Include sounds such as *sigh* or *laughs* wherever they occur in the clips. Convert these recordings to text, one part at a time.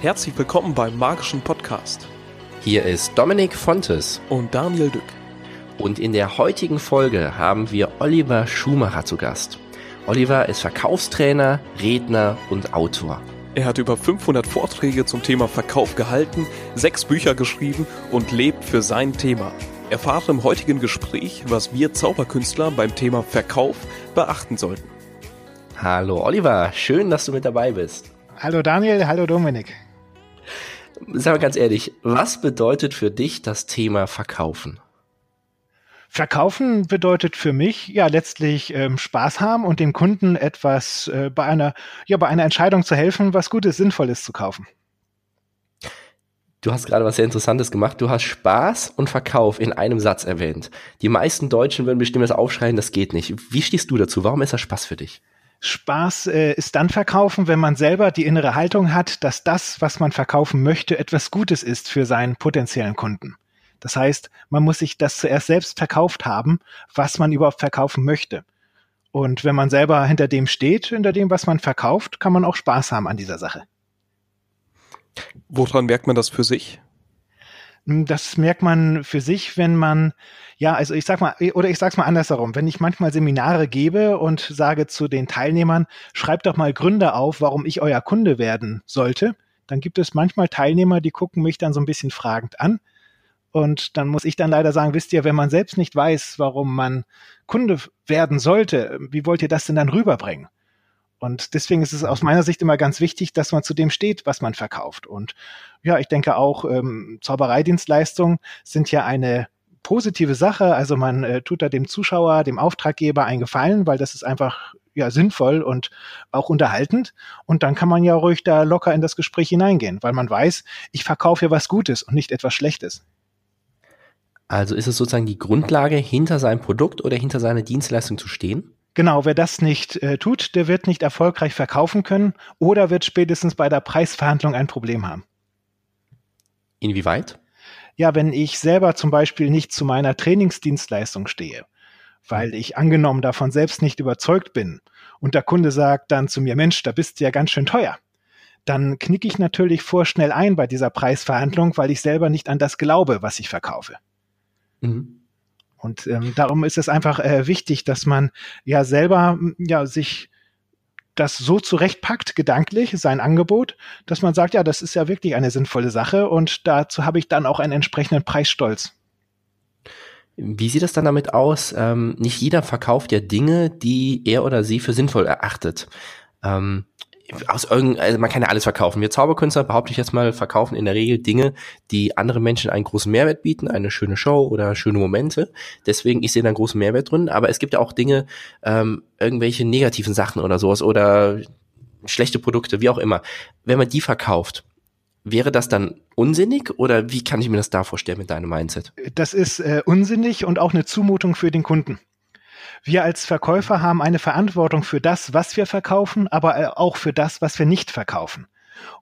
Herzlich willkommen beim Magischen Podcast. Hier ist Dominik Fontes und Daniel Dück. Und in der heutigen Folge haben wir Oliver Schumacher zu Gast. Oliver ist Verkaufstrainer, Redner und Autor. Er hat über 500 Vorträge zum Thema Verkauf gehalten, sechs Bücher geschrieben und lebt für sein Thema. Erfahre im heutigen Gespräch, was wir Zauberkünstler beim Thema Verkauf beachten sollten. Hallo Oliver, schön, dass du mit dabei bist. Hallo Daniel, hallo Dominik. Sag mal ganz ehrlich, was bedeutet für dich das Thema Verkaufen? Verkaufen bedeutet für mich ja letztlich ähm, Spaß haben und dem Kunden etwas äh, bei einer ja bei einer Entscheidung zu helfen, was Gutes, Sinnvolles zu kaufen. Du hast gerade was sehr Interessantes gemacht. Du hast Spaß und Verkauf in einem Satz erwähnt. Die meisten Deutschen würden bestimmt das aufschreien, das geht nicht. Wie stehst du dazu? Warum ist das Spaß für dich? Spaß äh, ist dann verkaufen, wenn man selber die innere Haltung hat, dass das, was man verkaufen möchte, etwas Gutes ist für seinen potenziellen Kunden. Das heißt, man muss sich das zuerst selbst verkauft haben, was man überhaupt verkaufen möchte. Und wenn man selber hinter dem steht, hinter dem, was man verkauft, kann man auch Spaß haben an dieser Sache. Woran merkt man das für sich? Hm, das merkt man für sich, wenn man, ja, also ich sag mal, oder ich sag's mal andersherum, wenn ich manchmal Seminare gebe und sage zu den Teilnehmern, schreibt doch mal Gründe auf, warum ich euer Kunde werden sollte, dann gibt es manchmal Teilnehmer, die gucken mich dann so ein bisschen fragend an. Und dann muss ich dann leider sagen, wisst ihr, wenn man selbst nicht weiß, warum man Kunde werden sollte, wie wollt ihr das denn dann rüberbringen? Und deswegen ist es aus meiner Sicht immer ganz wichtig, dass man zu dem steht, was man verkauft. Und ja, ich denke auch, ähm, Zaubereidienstleistungen sind ja eine positive Sache. Also man äh, tut da dem Zuschauer, dem Auftraggeber einen Gefallen, weil das ist einfach ja sinnvoll und auch unterhaltend. Und dann kann man ja ruhig da locker in das Gespräch hineingehen, weil man weiß, ich verkaufe ja was Gutes und nicht etwas Schlechtes. Also ist es sozusagen die Grundlage, hinter seinem Produkt oder hinter seiner Dienstleistung zu stehen? Genau, wer das nicht äh, tut, der wird nicht erfolgreich verkaufen können oder wird spätestens bei der Preisverhandlung ein Problem haben. Inwieweit? Ja, wenn ich selber zum Beispiel nicht zu meiner Trainingsdienstleistung stehe, weil ich angenommen davon selbst nicht überzeugt bin und der Kunde sagt dann zu mir, Mensch, da bist du ja ganz schön teuer, dann knicke ich natürlich vorschnell ein bei dieser Preisverhandlung, weil ich selber nicht an das glaube, was ich verkaufe. Mhm. Und ähm, darum ist es einfach äh, wichtig, dass man ja selber ja sich das so zurechtpackt, gedanklich, sein Angebot, dass man sagt, ja, das ist ja wirklich eine sinnvolle Sache und dazu habe ich dann auch einen entsprechenden Preisstolz. Wie sieht es dann damit aus? Ähm, nicht jeder verkauft ja Dinge, die er oder sie für sinnvoll erachtet. Ähm, aus also man kann ja alles verkaufen. Wir Zauberkünstler, behaupte ich jetzt mal, verkaufen in der Regel Dinge, die anderen Menschen einen großen Mehrwert bieten, eine schöne Show oder schöne Momente. Deswegen, ich sehe da einen großen Mehrwert drin. Aber es gibt ja auch Dinge, ähm, irgendwelche negativen Sachen oder sowas oder schlechte Produkte, wie auch immer. Wenn man die verkauft, wäre das dann unsinnig oder wie kann ich mir das da vorstellen mit deinem Mindset? Das ist äh, unsinnig und auch eine Zumutung für den Kunden. Wir als Verkäufer haben eine Verantwortung für das, was wir verkaufen, aber äh, auch für das, was wir nicht verkaufen.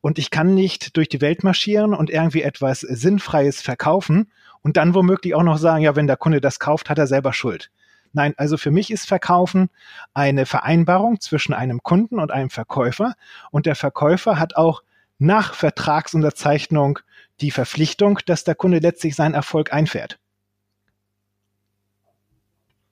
Und ich kann nicht durch die Welt marschieren und irgendwie etwas Sinnfreies verkaufen und dann womöglich auch noch sagen, ja, wenn der Kunde das kauft, hat er selber Schuld. Nein, also für mich ist Verkaufen eine Vereinbarung zwischen einem Kunden und einem Verkäufer und der Verkäufer hat auch nach Vertragsunterzeichnung die Verpflichtung, dass der Kunde letztlich seinen Erfolg einfährt.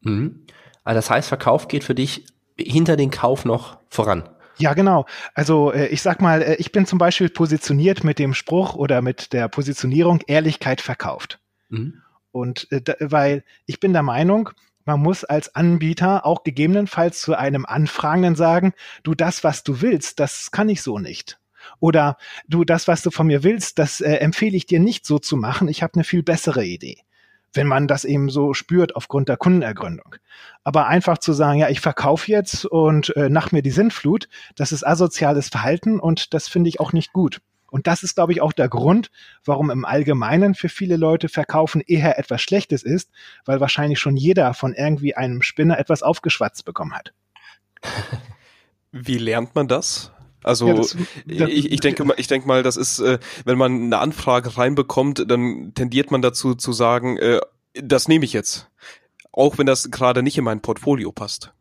Mhm. Also das heißt, Verkauf geht für dich hinter den Kauf noch voran. Ja, genau. Also äh, ich sag mal, äh, ich bin zum Beispiel positioniert mit dem Spruch oder mit der Positionierung Ehrlichkeit verkauft. Mhm. Und äh, weil ich bin der Meinung, man muss als Anbieter auch gegebenenfalls zu einem Anfragenden sagen, du das, was du willst, das kann ich so nicht. Oder du das, was du von mir willst, das äh, empfehle ich dir nicht so zu machen. Ich habe eine viel bessere Idee wenn man das eben so spürt aufgrund der Kundenergründung. Aber einfach zu sagen, ja, ich verkaufe jetzt und äh, nach mir die Sintflut, das ist asoziales Verhalten und das finde ich auch nicht gut. Und das ist, glaube ich, auch der Grund, warum im Allgemeinen für viele Leute Verkaufen eher etwas Schlechtes ist, weil wahrscheinlich schon jeder von irgendwie einem Spinner etwas aufgeschwatzt bekommen hat. *laughs* Wie lernt man das? Also ja, das, das, ich, ich denke mal, ich denke mal, das ist, äh, wenn man eine Anfrage reinbekommt, dann tendiert man dazu zu sagen, äh, das nehme ich jetzt, auch wenn das gerade nicht in mein Portfolio passt.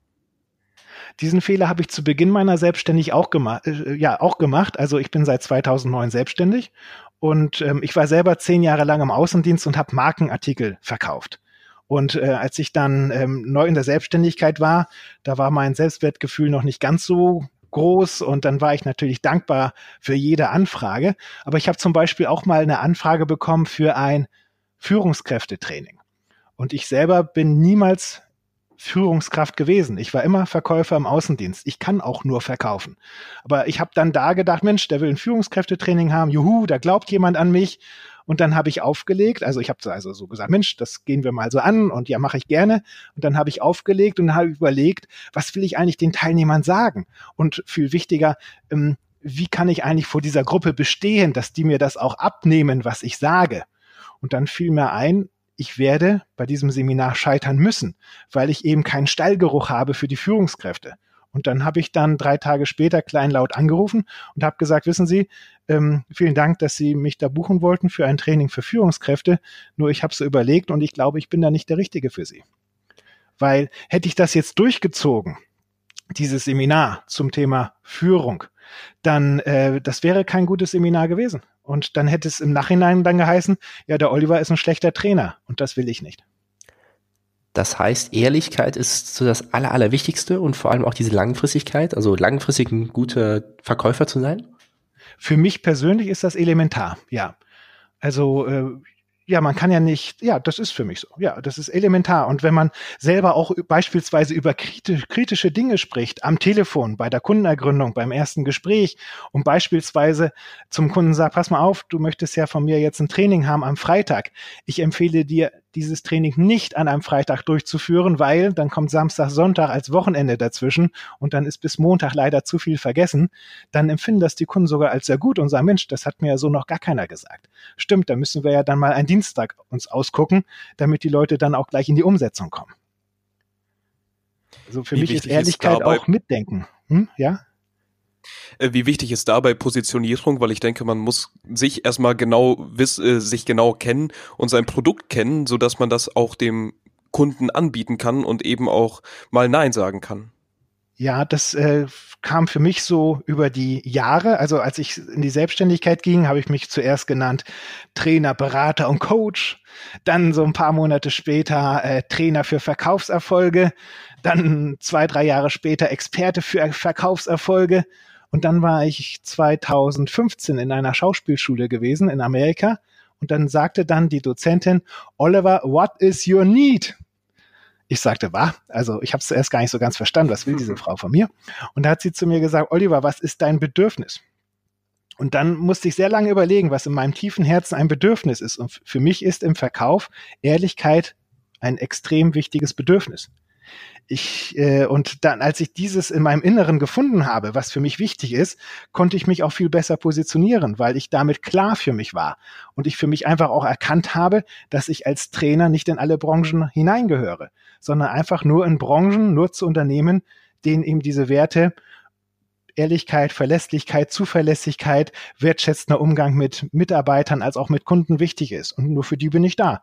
Diesen Fehler habe ich zu Beginn meiner Selbstständig auch, gema äh, ja, auch gemacht. Also ich bin seit 2009 selbstständig und ähm, ich war selber zehn Jahre lang im Außendienst und habe Markenartikel verkauft. Und äh, als ich dann ähm, neu in der Selbstständigkeit war, da war mein Selbstwertgefühl noch nicht ganz so groß und dann war ich natürlich dankbar für jede Anfrage. Aber ich habe zum Beispiel auch mal eine Anfrage bekommen für ein Führungskräftetraining. Und ich selber bin niemals Führungskraft gewesen. Ich war immer Verkäufer im Außendienst. Ich kann auch nur verkaufen. Aber ich habe dann da gedacht, Mensch, der will ein Führungskräftetraining haben. Juhu, da glaubt jemand an mich. Und dann habe ich aufgelegt, also ich habe also so gesagt, Mensch, das gehen wir mal so an und ja, mache ich gerne. Und dann habe ich aufgelegt und habe überlegt, was will ich eigentlich den Teilnehmern sagen? Und viel wichtiger, ähm, wie kann ich eigentlich vor dieser Gruppe bestehen, dass die mir das auch abnehmen, was ich sage? Und dann fiel mir ein, ich werde bei diesem Seminar scheitern müssen, weil ich eben keinen Stallgeruch habe für die Führungskräfte. Und dann habe ich dann drei Tage später kleinlaut angerufen und habe gesagt, wissen Sie, ähm, vielen Dank, dass Sie mich da buchen wollten für ein Training für Führungskräfte. Nur ich habe so überlegt und ich glaube, ich bin da nicht der Richtige für Sie. Weil hätte ich das jetzt durchgezogen, dieses Seminar zum Thema Führung, dann äh, das wäre kein gutes Seminar gewesen. Und dann hätte es im Nachhinein dann geheißen, ja, der Oliver ist ein schlechter Trainer und das will ich nicht. Das heißt, Ehrlichkeit ist so das Aller, Allerwichtigste und vor allem auch diese Langfristigkeit, also langfristig ein guter Verkäufer zu sein? Für mich persönlich ist das elementar, ja. Also äh, ja, man kann ja nicht, ja, das ist für mich so. Ja, das ist elementar. Und wenn man selber auch beispielsweise über kritische Dinge spricht, am Telefon, bei der Kundenergründung, beim ersten Gespräch und beispielsweise zum Kunden sagt, pass mal auf, du möchtest ja von mir jetzt ein Training haben am Freitag. Ich empfehle dir, dieses Training nicht an einem Freitag durchzuführen, weil dann kommt Samstag, Sonntag als Wochenende dazwischen und dann ist bis Montag leider zu viel vergessen, dann empfinden das die Kunden sogar als sehr gut und sagen, Mensch, das hat mir ja so noch gar keiner gesagt. Stimmt, da müssen wir ja dann mal einen Dienstag uns ausgucken, damit die Leute dann auch gleich in die Umsetzung kommen. Also für Wie mich ist Ehrlichkeit ist auch mitdenken. Hm? Ja? Äh, wie wichtig ist dabei Positionierung? Weil ich denke, man muss sich erstmal genau wiss, äh, sich genau kennen und sein Produkt kennen, so dass man das auch dem Kunden anbieten kann und eben auch mal Nein sagen kann. Ja, das äh, kam für mich so über die Jahre. Also als ich in die Selbstständigkeit ging, habe ich mich zuerst genannt Trainer, Berater und Coach. Dann so ein paar Monate später äh, Trainer für Verkaufserfolge. Dann zwei, drei Jahre später Experte für Verkaufserfolge. Und dann war ich 2015 in einer Schauspielschule gewesen in Amerika. Und dann sagte dann die Dozentin, Oliver, what is your need? Ich sagte, was? Also ich habe es zuerst gar nicht so ganz verstanden, was will diese *laughs* Frau von mir? Und da hat sie zu mir gesagt, Oliver, was ist dein Bedürfnis? Und dann musste ich sehr lange überlegen, was in meinem tiefen Herzen ein Bedürfnis ist. Und für mich ist im Verkauf Ehrlichkeit ein extrem wichtiges Bedürfnis ich äh, und dann, als ich dieses in meinem Inneren gefunden habe, was für mich wichtig ist, konnte ich mich auch viel besser positionieren, weil ich damit klar für mich war und ich für mich einfach auch erkannt habe, dass ich als Trainer nicht in alle Branchen hineingehöre, sondern einfach nur in Branchen, nur zu Unternehmen, denen eben diese Werte Ehrlichkeit, Verlässlichkeit, Zuverlässigkeit, wertschätzender Umgang mit Mitarbeitern als auch mit Kunden wichtig ist. Und nur für die bin ich da.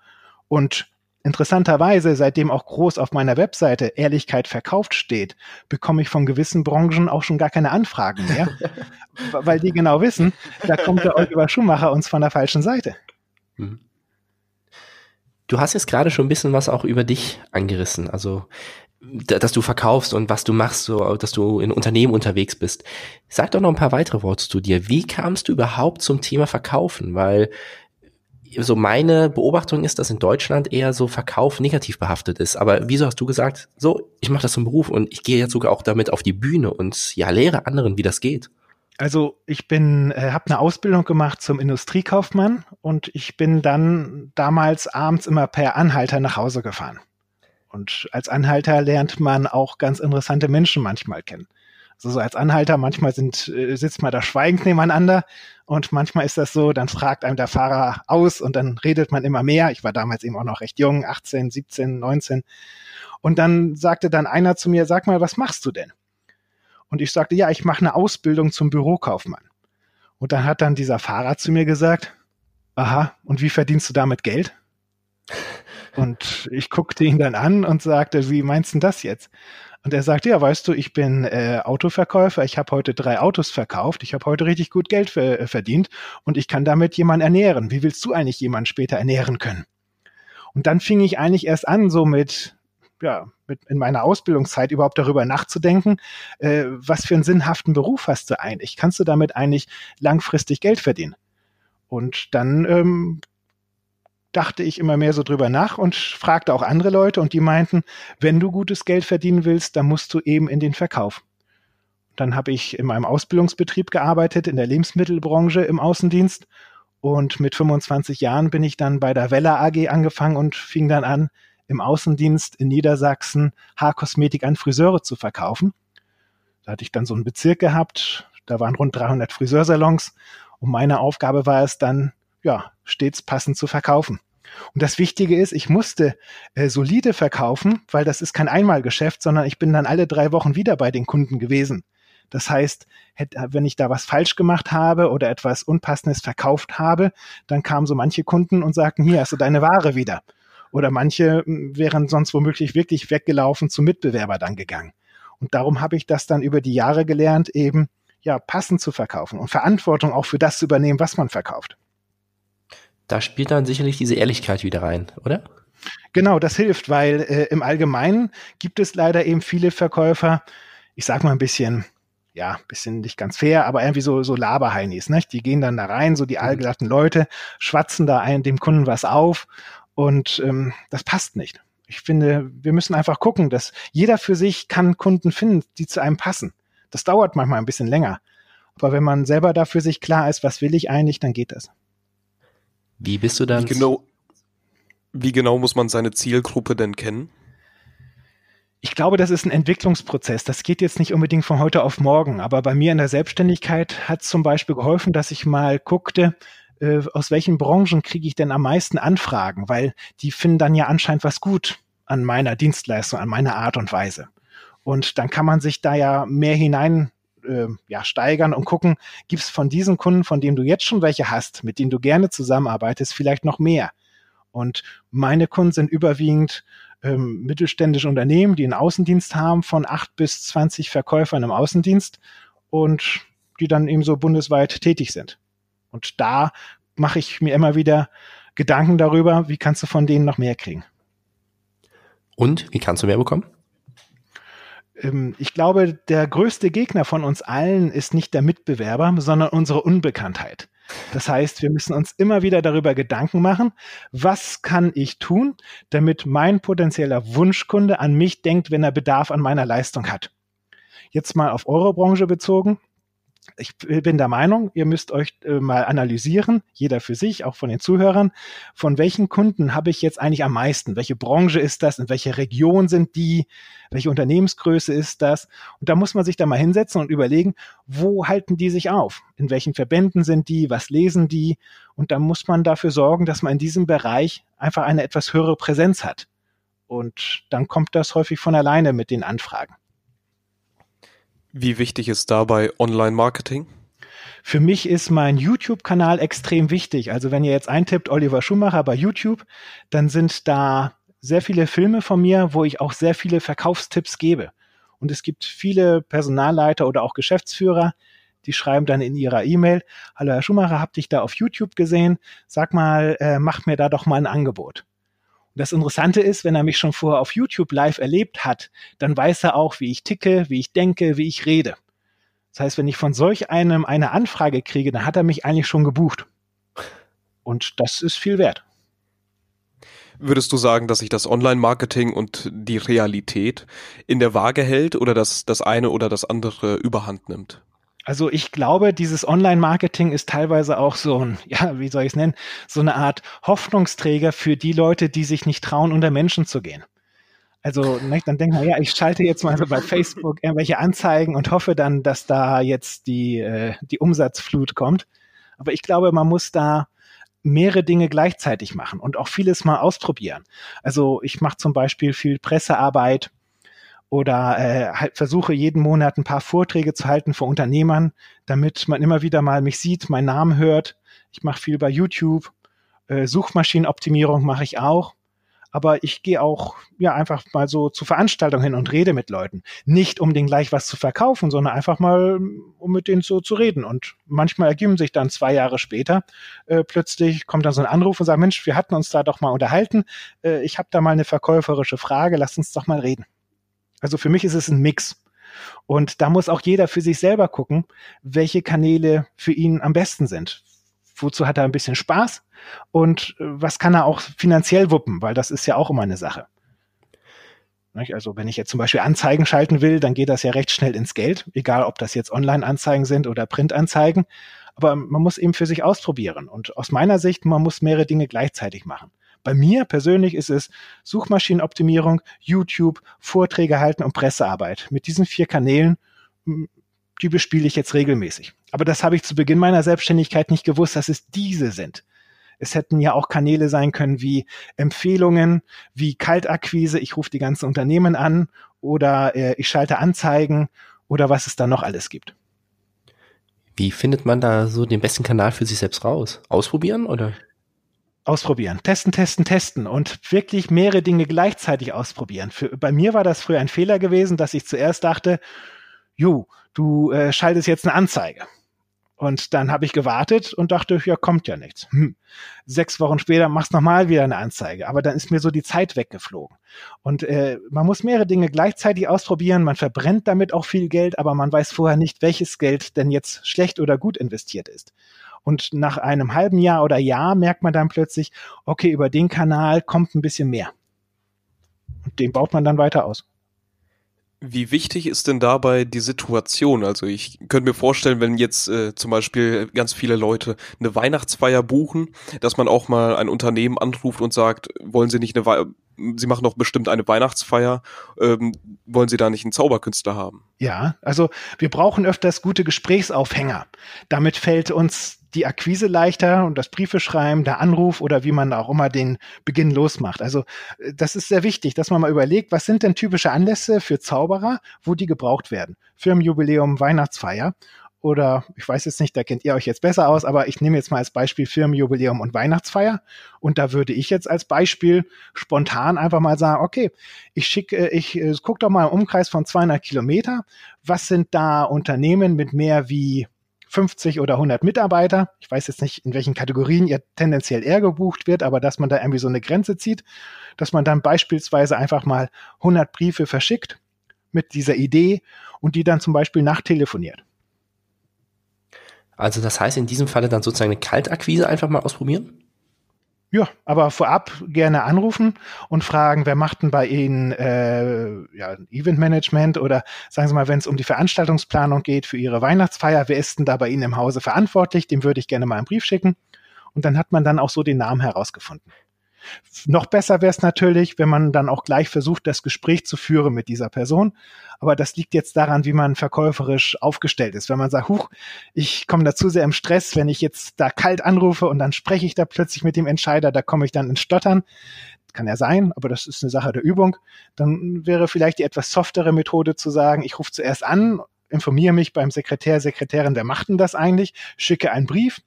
Und Interessanterweise, seitdem auch groß auf meiner Webseite Ehrlichkeit verkauft steht, bekomme ich von gewissen Branchen auch schon gar keine Anfragen mehr, *laughs* weil die genau wissen, da kommt der Oliver Schumacher uns von der falschen Seite. Mhm. Du hast jetzt gerade schon ein bisschen was auch über dich angerissen, also dass du verkaufst und was du machst, so dass du in Unternehmen unterwegs bist. Sag doch noch ein paar weitere Worte zu dir. Wie kamst du überhaupt zum Thema Verkaufen? Weil so meine Beobachtung ist, dass in Deutschland eher so Verkauf negativ behaftet ist. Aber wieso hast du gesagt, so, ich mache das zum Beruf und ich gehe jetzt sogar auch damit auf die Bühne und ja, lehre anderen, wie das geht? Also ich bin, äh, habe eine Ausbildung gemacht zum Industriekaufmann und ich bin dann damals abends immer per Anhalter nach Hause gefahren. Und als Anhalter lernt man auch ganz interessante Menschen manchmal kennen. Also so als Anhalter, manchmal sind, äh, sitzt man da schweigend nebeneinander und manchmal ist das so, dann fragt einem der Fahrer aus und dann redet man immer mehr. Ich war damals eben auch noch recht jung, 18, 17, 19. Und dann sagte dann einer zu mir, sag mal, was machst du denn? Und ich sagte, ja, ich mache eine Ausbildung zum Bürokaufmann. Und dann hat dann dieser Fahrer zu mir gesagt, aha, und wie verdienst du damit Geld? Und ich guckte ihn dann an und sagte, wie meinst du das jetzt? Und er sagte, ja, weißt du, ich bin äh, Autoverkäufer, ich habe heute drei Autos verkauft, ich habe heute richtig gut Geld ver äh, verdient und ich kann damit jemanden ernähren. Wie willst du eigentlich jemanden später ernähren können? Und dann fing ich eigentlich erst an, so mit, ja, mit in meiner Ausbildungszeit überhaupt darüber nachzudenken, äh, was für einen sinnhaften Beruf hast du eigentlich? Kannst du damit eigentlich langfristig Geld verdienen? Und dann ähm, dachte ich immer mehr so drüber nach und fragte auch andere Leute und die meinten, wenn du gutes Geld verdienen willst, dann musst du eben in den Verkauf. Dann habe ich in meinem Ausbildungsbetrieb gearbeitet, in der Lebensmittelbranche im Außendienst und mit 25 Jahren bin ich dann bei der Weller AG angefangen und fing dann an, im Außendienst in Niedersachsen Haarkosmetik an Friseure zu verkaufen. Da hatte ich dann so einen Bezirk gehabt, da waren rund 300 Friseursalons und meine Aufgabe war es dann, ja, stets passend zu verkaufen. Und das Wichtige ist, ich musste äh, solide verkaufen, weil das ist kein Einmalgeschäft, sondern ich bin dann alle drei Wochen wieder bei den Kunden gewesen. Das heißt, wenn ich da was falsch gemacht habe oder etwas Unpassendes verkauft habe, dann kamen so manche Kunden und sagten, hier hast du deine Ware wieder. Oder manche hm, wären sonst womöglich wirklich weggelaufen zum Mitbewerber dann gegangen. Und darum habe ich das dann über die Jahre gelernt, eben ja passend zu verkaufen und Verantwortung auch für das zu übernehmen, was man verkauft. Da spielt dann sicherlich diese Ehrlichkeit wieder rein, oder? Genau, das hilft, weil äh, im Allgemeinen gibt es leider eben viele Verkäufer, ich sag mal ein bisschen, ja, bisschen nicht ganz fair, aber irgendwie so, so Laberheinis, ne? Die gehen dann da rein, so die mhm. allglatten Leute, schwatzen da ein, dem Kunden was auf und ähm, das passt nicht. Ich finde, wir müssen einfach gucken, dass jeder für sich kann Kunden finden, die zu einem passen. Das dauert manchmal ein bisschen länger. Aber wenn man selber dafür sich klar ist, was will ich eigentlich, dann geht das. Wie bist du dann? Wie genau, wie genau muss man seine Zielgruppe denn kennen? Ich glaube, das ist ein Entwicklungsprozess. Das geht jetzt nicht unbedingt von heute auf morgen. Aber bei mir in der Selbstständigkeit hat es zum Beispiel geholfen, dass ich mal guckte, äh, aus welchen Branchen kriege ich denn am meisten Anfragen, weil die finden dann ja anscheinend was gut an meiner Dienstleistung, an meiner Art und Weise. Und dann kann man sich da ja mehr hinein äh, ja, steigern und gucken, gibt es von diesen Kunden, von denen du jetzt schon welche hast, mit denen du gerne zusammenarbeitest, vielleicht noch mehr. Und meine Kunden sind überwiegend ähm, mittelständische Unternehmen, die einen Außendienst haben von acht bis zwanzig Verkäufern im Außendienst und die dann eben so bundesweit tätig sind. Und da mache ich mir immer wieder Gedanken darüber, wie kannst du von denen noch mehr kriegen. Und wie kannst du mehr bekommen? Ähm, ich glaube, der größte Gegner von uns allen ist nicht der Mitbewerber, sondern unsere Unbekanntheit. Das heißt, wir müssen uns immer wieder darüber Gedanken machen, was kann ich tun, damit mein potenzieller Wunschkunde an mich denkt, wenn er Bedarf an meiner Leistung hat. Jetzt mal auf eure Branche bezogen ich bin der Meinung, ihr müsst euch äh, mal analysieren, jeder für sich, auch von den Zuhörern, von welchen Kunden habe ich jetzt eigentlich am meisten? Welche Branche ist das? In welcher Region sind die? Welche Unternehmensgröße ist das? Und da muss man sich da mal hinsetzen und überlegen, wo halten die sich auf? In welchen Verbänden sind die? Was lesen die? Und da muss man dafür sorgen, dass man in diesem Bereich einfach eine etwas höhere Präsenz hat. Und dann kommt das häufig von alleine mit den Anfragen. Wie wichtig ist dabei Online-Marketing? Für mich ist mein YouTube-Kanal extrem wichtig. Also wenn ihr jetzt eintippt Oliver Schumacher bei YouTube, dann sind da sehr viele Filme von mir, wo ich auch sehr viele Verkaufstipps gebe. Und es gibt viele Personalleiter oder auch Geschäftsführer, die schreiben dann in ihrer E-Mail, hallo Herr Schumacher, hab dich da auf YouTube gesehen, sag mal, äh, mach mir da doch mal ein Angebot. Und das Interessante ist, wenn er mich schon vorher auf YouTube live erlebt hat, dann weiß er auch, wie ich ticke, wie ich denke, wie ich rede. Das heißt, wenn ich von solch einem eine Anfrage kriege, dann hat er mich eigentlich schon gebucht. Und das ist viel wert. Würdest du sagen, dass sich das Online-Marketing und die Realität in der Waage hält oder dass das eine oder das andere überhand nimmt? Also ich glaube, dieses Online-Marketing ist teilweise auch so ein, ja, wie soll ich es nennen, so eine Art Hoffnungsträger für die Leute, die sich nicht trauen, unter Menschen zu gehen. Also ne, dann denkt man, ja, ich schalte jetzt mal so bei Facebook irgendwelche Anzeigen und hoffe dann, dass da jetzt die, äh, die Umsatzflut kommt. Aber ich glaube, man muss da mehrere Dinge gleichzeitig machen und auch vieles mal ausprobieren. Also ich mache zum Beispiel viel Pressearbeit, oder äh, halt versuche jeden Monat ein paar Vorträge zu halten vor Unternehmern, damit man immer wieder mal mich sieht, meinen Namen hört. Ich mache viel bei YouTube, äh, Suchmaschinenoptimierung mache ich auch. aber ich gehe auch ja einfach mal so zu Veranstaltungen hin und rede mit Leuten. Nicht um denen gleich was zu verkaufen, sondern einfach mal, um mit denen so zu reden. Und manchmal ergeben sich dann zwei Jahre später, äh, plötzlich kommt dann so ein Anruf und sagt, Mensch, wir hatten uns da doch mal unterhalten. Äh, ich habe da mal eine verkäuferische Frage, lass uns doch mal reden. Also für mich ist es ein Mix. Und da muss auch jeder für sich selber gucken, welche Kanäle für ihn am besten sind. Wozu hat er ein bisschen Spaß und äh, was kann er auch finanziell wuppen, weil das ist ja auch immer eine Sache. Also wenn ich jetzt zum Beispiel Anzeigen schalten will, dann geht das ja recht schnell ins Geld, egal ob das jetzt Online-Anzeigen sind oder Print-Anzeigen. Aber man muss eben für sich ausprobieren. Und aus meiner Sicht, man muss mehrere Dinge gleichzeitig machen. Bei mir persönlich ist es Suchmaschinenoptimierung, YouTube, Vorträge halten und Pressearbeit. Mit diesen vier Kanälen, hm, die bespiele ich jetzt regelmäßig. Aber das habe ich zu Beginn meiner Selbstständigkeit nicht gewusst, dass es diese sind. Es hätten ja auch Kanäle sein können wie Empfehlungen, wie Kaltakquise, ich rufe die ganzen Unternehmen an oder äh, ich schalte Anzeigen oder was es da noch alles gibt. Wie findet man da so den besten Kanal für sich selbst raus? Ausprobieren oder? Ausprobieren, testen, testen, testen und wirklich mehrere Dinge gleichzeitig ausprobieren. Für, bei mir war das früher ein Fehler gewesen, dass ich zuerst dachte, jo, du äh, schaltest jetzt eine Anzeige. Und dann habe ich gewartet und dachte, ja, kommt ja nichts. Hm. Sechs Wochen später machst nochmal wieder eine Anzeige. Aber dann ist mir so die Zeit weggeflogen. Und äh, man muss mehrere Dinge gleichzeitig ausprobieren. Man verbrennt damit auch viel Geld, aber man weiß vorher nicht, welches Geld denn jetzt schlecht oder gut investiert ist. Und nach einem halben Jahr oder Jahr merkt man dann plötzlich, okay, über den Kanal kommt ein bisschen mehr. Und den baut man dann weiter aus. Wie wichtig ist denn dabei die Situation? Also ich könnte mir vorstellen, wenn jetzt äh, zum Beispiel ganz viele Leute eine Weihnachtsfeier buchen, dass man auch mal ein Unternehmen anruft und sagt, wollen Sie nicht eine, We Sie machen doch bestimmt eine Weihnachtsfeier, ähm, wollen Sie da nicht einen Zauberkünstler haben? Ja, also wir brauchen öfters gute Gesprächsaufhänger. Damit fällt uns die Akquise leichter und das Briefe schreiben, der Anruf oder wie man auch immer den Beginn losmacht. Also äh, das ist sehr wichtig, dass man mal überlegt, was sind denn typische Anlässe für Zauberer, wo die gebraucht werden. Firmenjubiläum, Weihnachtsfeier oder ich weiß jetzt nicht, da kennt ihr euch jetzt besser aus, aber ich nehme jetzt mal als Beispiel Firmenjubiläum und Weihnachtsfeier und da würde ich jetzt als Beispiel spontan einfach mal sagen, okay, ich schicke, äh, ich äh, guck doch mal im Umkreis von 200 Kilometer, was sind da Unternehmen mit mehr wie 50 oder 100 Mitarbeiter. Ich weiß jetzt nicht, in welchen Kategorien ihr tendenziell eher gebucht wird, aber dass man da irgendwie so eine Grenze zieht, dass man dann beispielsweise einfach mal 100 Briefe verschickt mit dieser Idee und die dann zum Beispiel nachtelefoniert. Also das heißt in diesem Falle dann sozusagen eine Kaltakquise einfach mal ausprobieren? Ja, aber vorab gerne anrufen und fragen, wer macht denn bei Ihnen äh, ja, Eventmanagement oder sagen Sie mal, wenn es um die Veranstaltungsplanung geht für Ihre Weihnachtsfeier, wer ist denn da bei Ihnen im Hause verantwortlich? Dem würde ich gerne mal einen Brief schicken. Und dann hat man dann auch so den Namen herausgefunden. Noch besser wäre es natürlich, wenn man dann auch gleich versucht, das Gespräch zu führen mit dieser Person. Aber das liegt jetzt daran, wie man verkäuferisch aufgestellt ist. Wenn man sagt, huch, ich komme da zu sehr im Stress, wenn ich jetzt da kalt anrufe und dann spreche ich da plötzlich mit dem Entscheider, da komme ich dann ins Stottern. Kann ja sein, aber das ist eine Sache der Übung. Dann wäre vielleicht die etwas softere Methode zu sagen, ich rufe zuerst an, informiere mich beim Sekretär, Sekretärin, wer macht denn das eigentlich, schicke einen Brief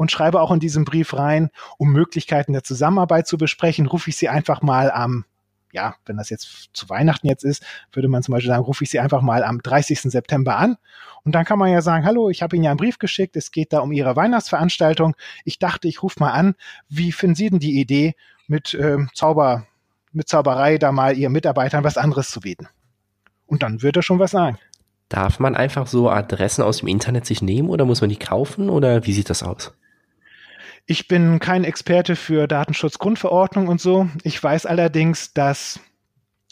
und schreibe auch in diesem Brief rein, um Möglichkeiten der Zusammenarbeit zu besprechen, rufe ich sie einfach mal am ja, wenn das jetzt zu Weihnachten jetzt ist, würde man zum Beispiel sagen, rufe ich Sie einfach mal am 30. September an. Und dann kann man ja sagen, hallo, ich habe Ihnen ja einen Brief geschickt, es geht da um Ihre Weihnachtsveranstaltung. Ich dachte, ich rufe mal an. Wie finden Sie denn die Idee, mit ähm, Zauber, mit Zauberei da mal Ihren Mitarbeitern was anderes zu bieten? Und dann wird er schon was sagen. Darf man einfach so Adressen aus dem Internet sich nehmen oder muss man die kaufen oder wie sieht das aus? Ich bin kein Experte für Datenschutzgrundverordnung und so. Ich weiß allerdings, dass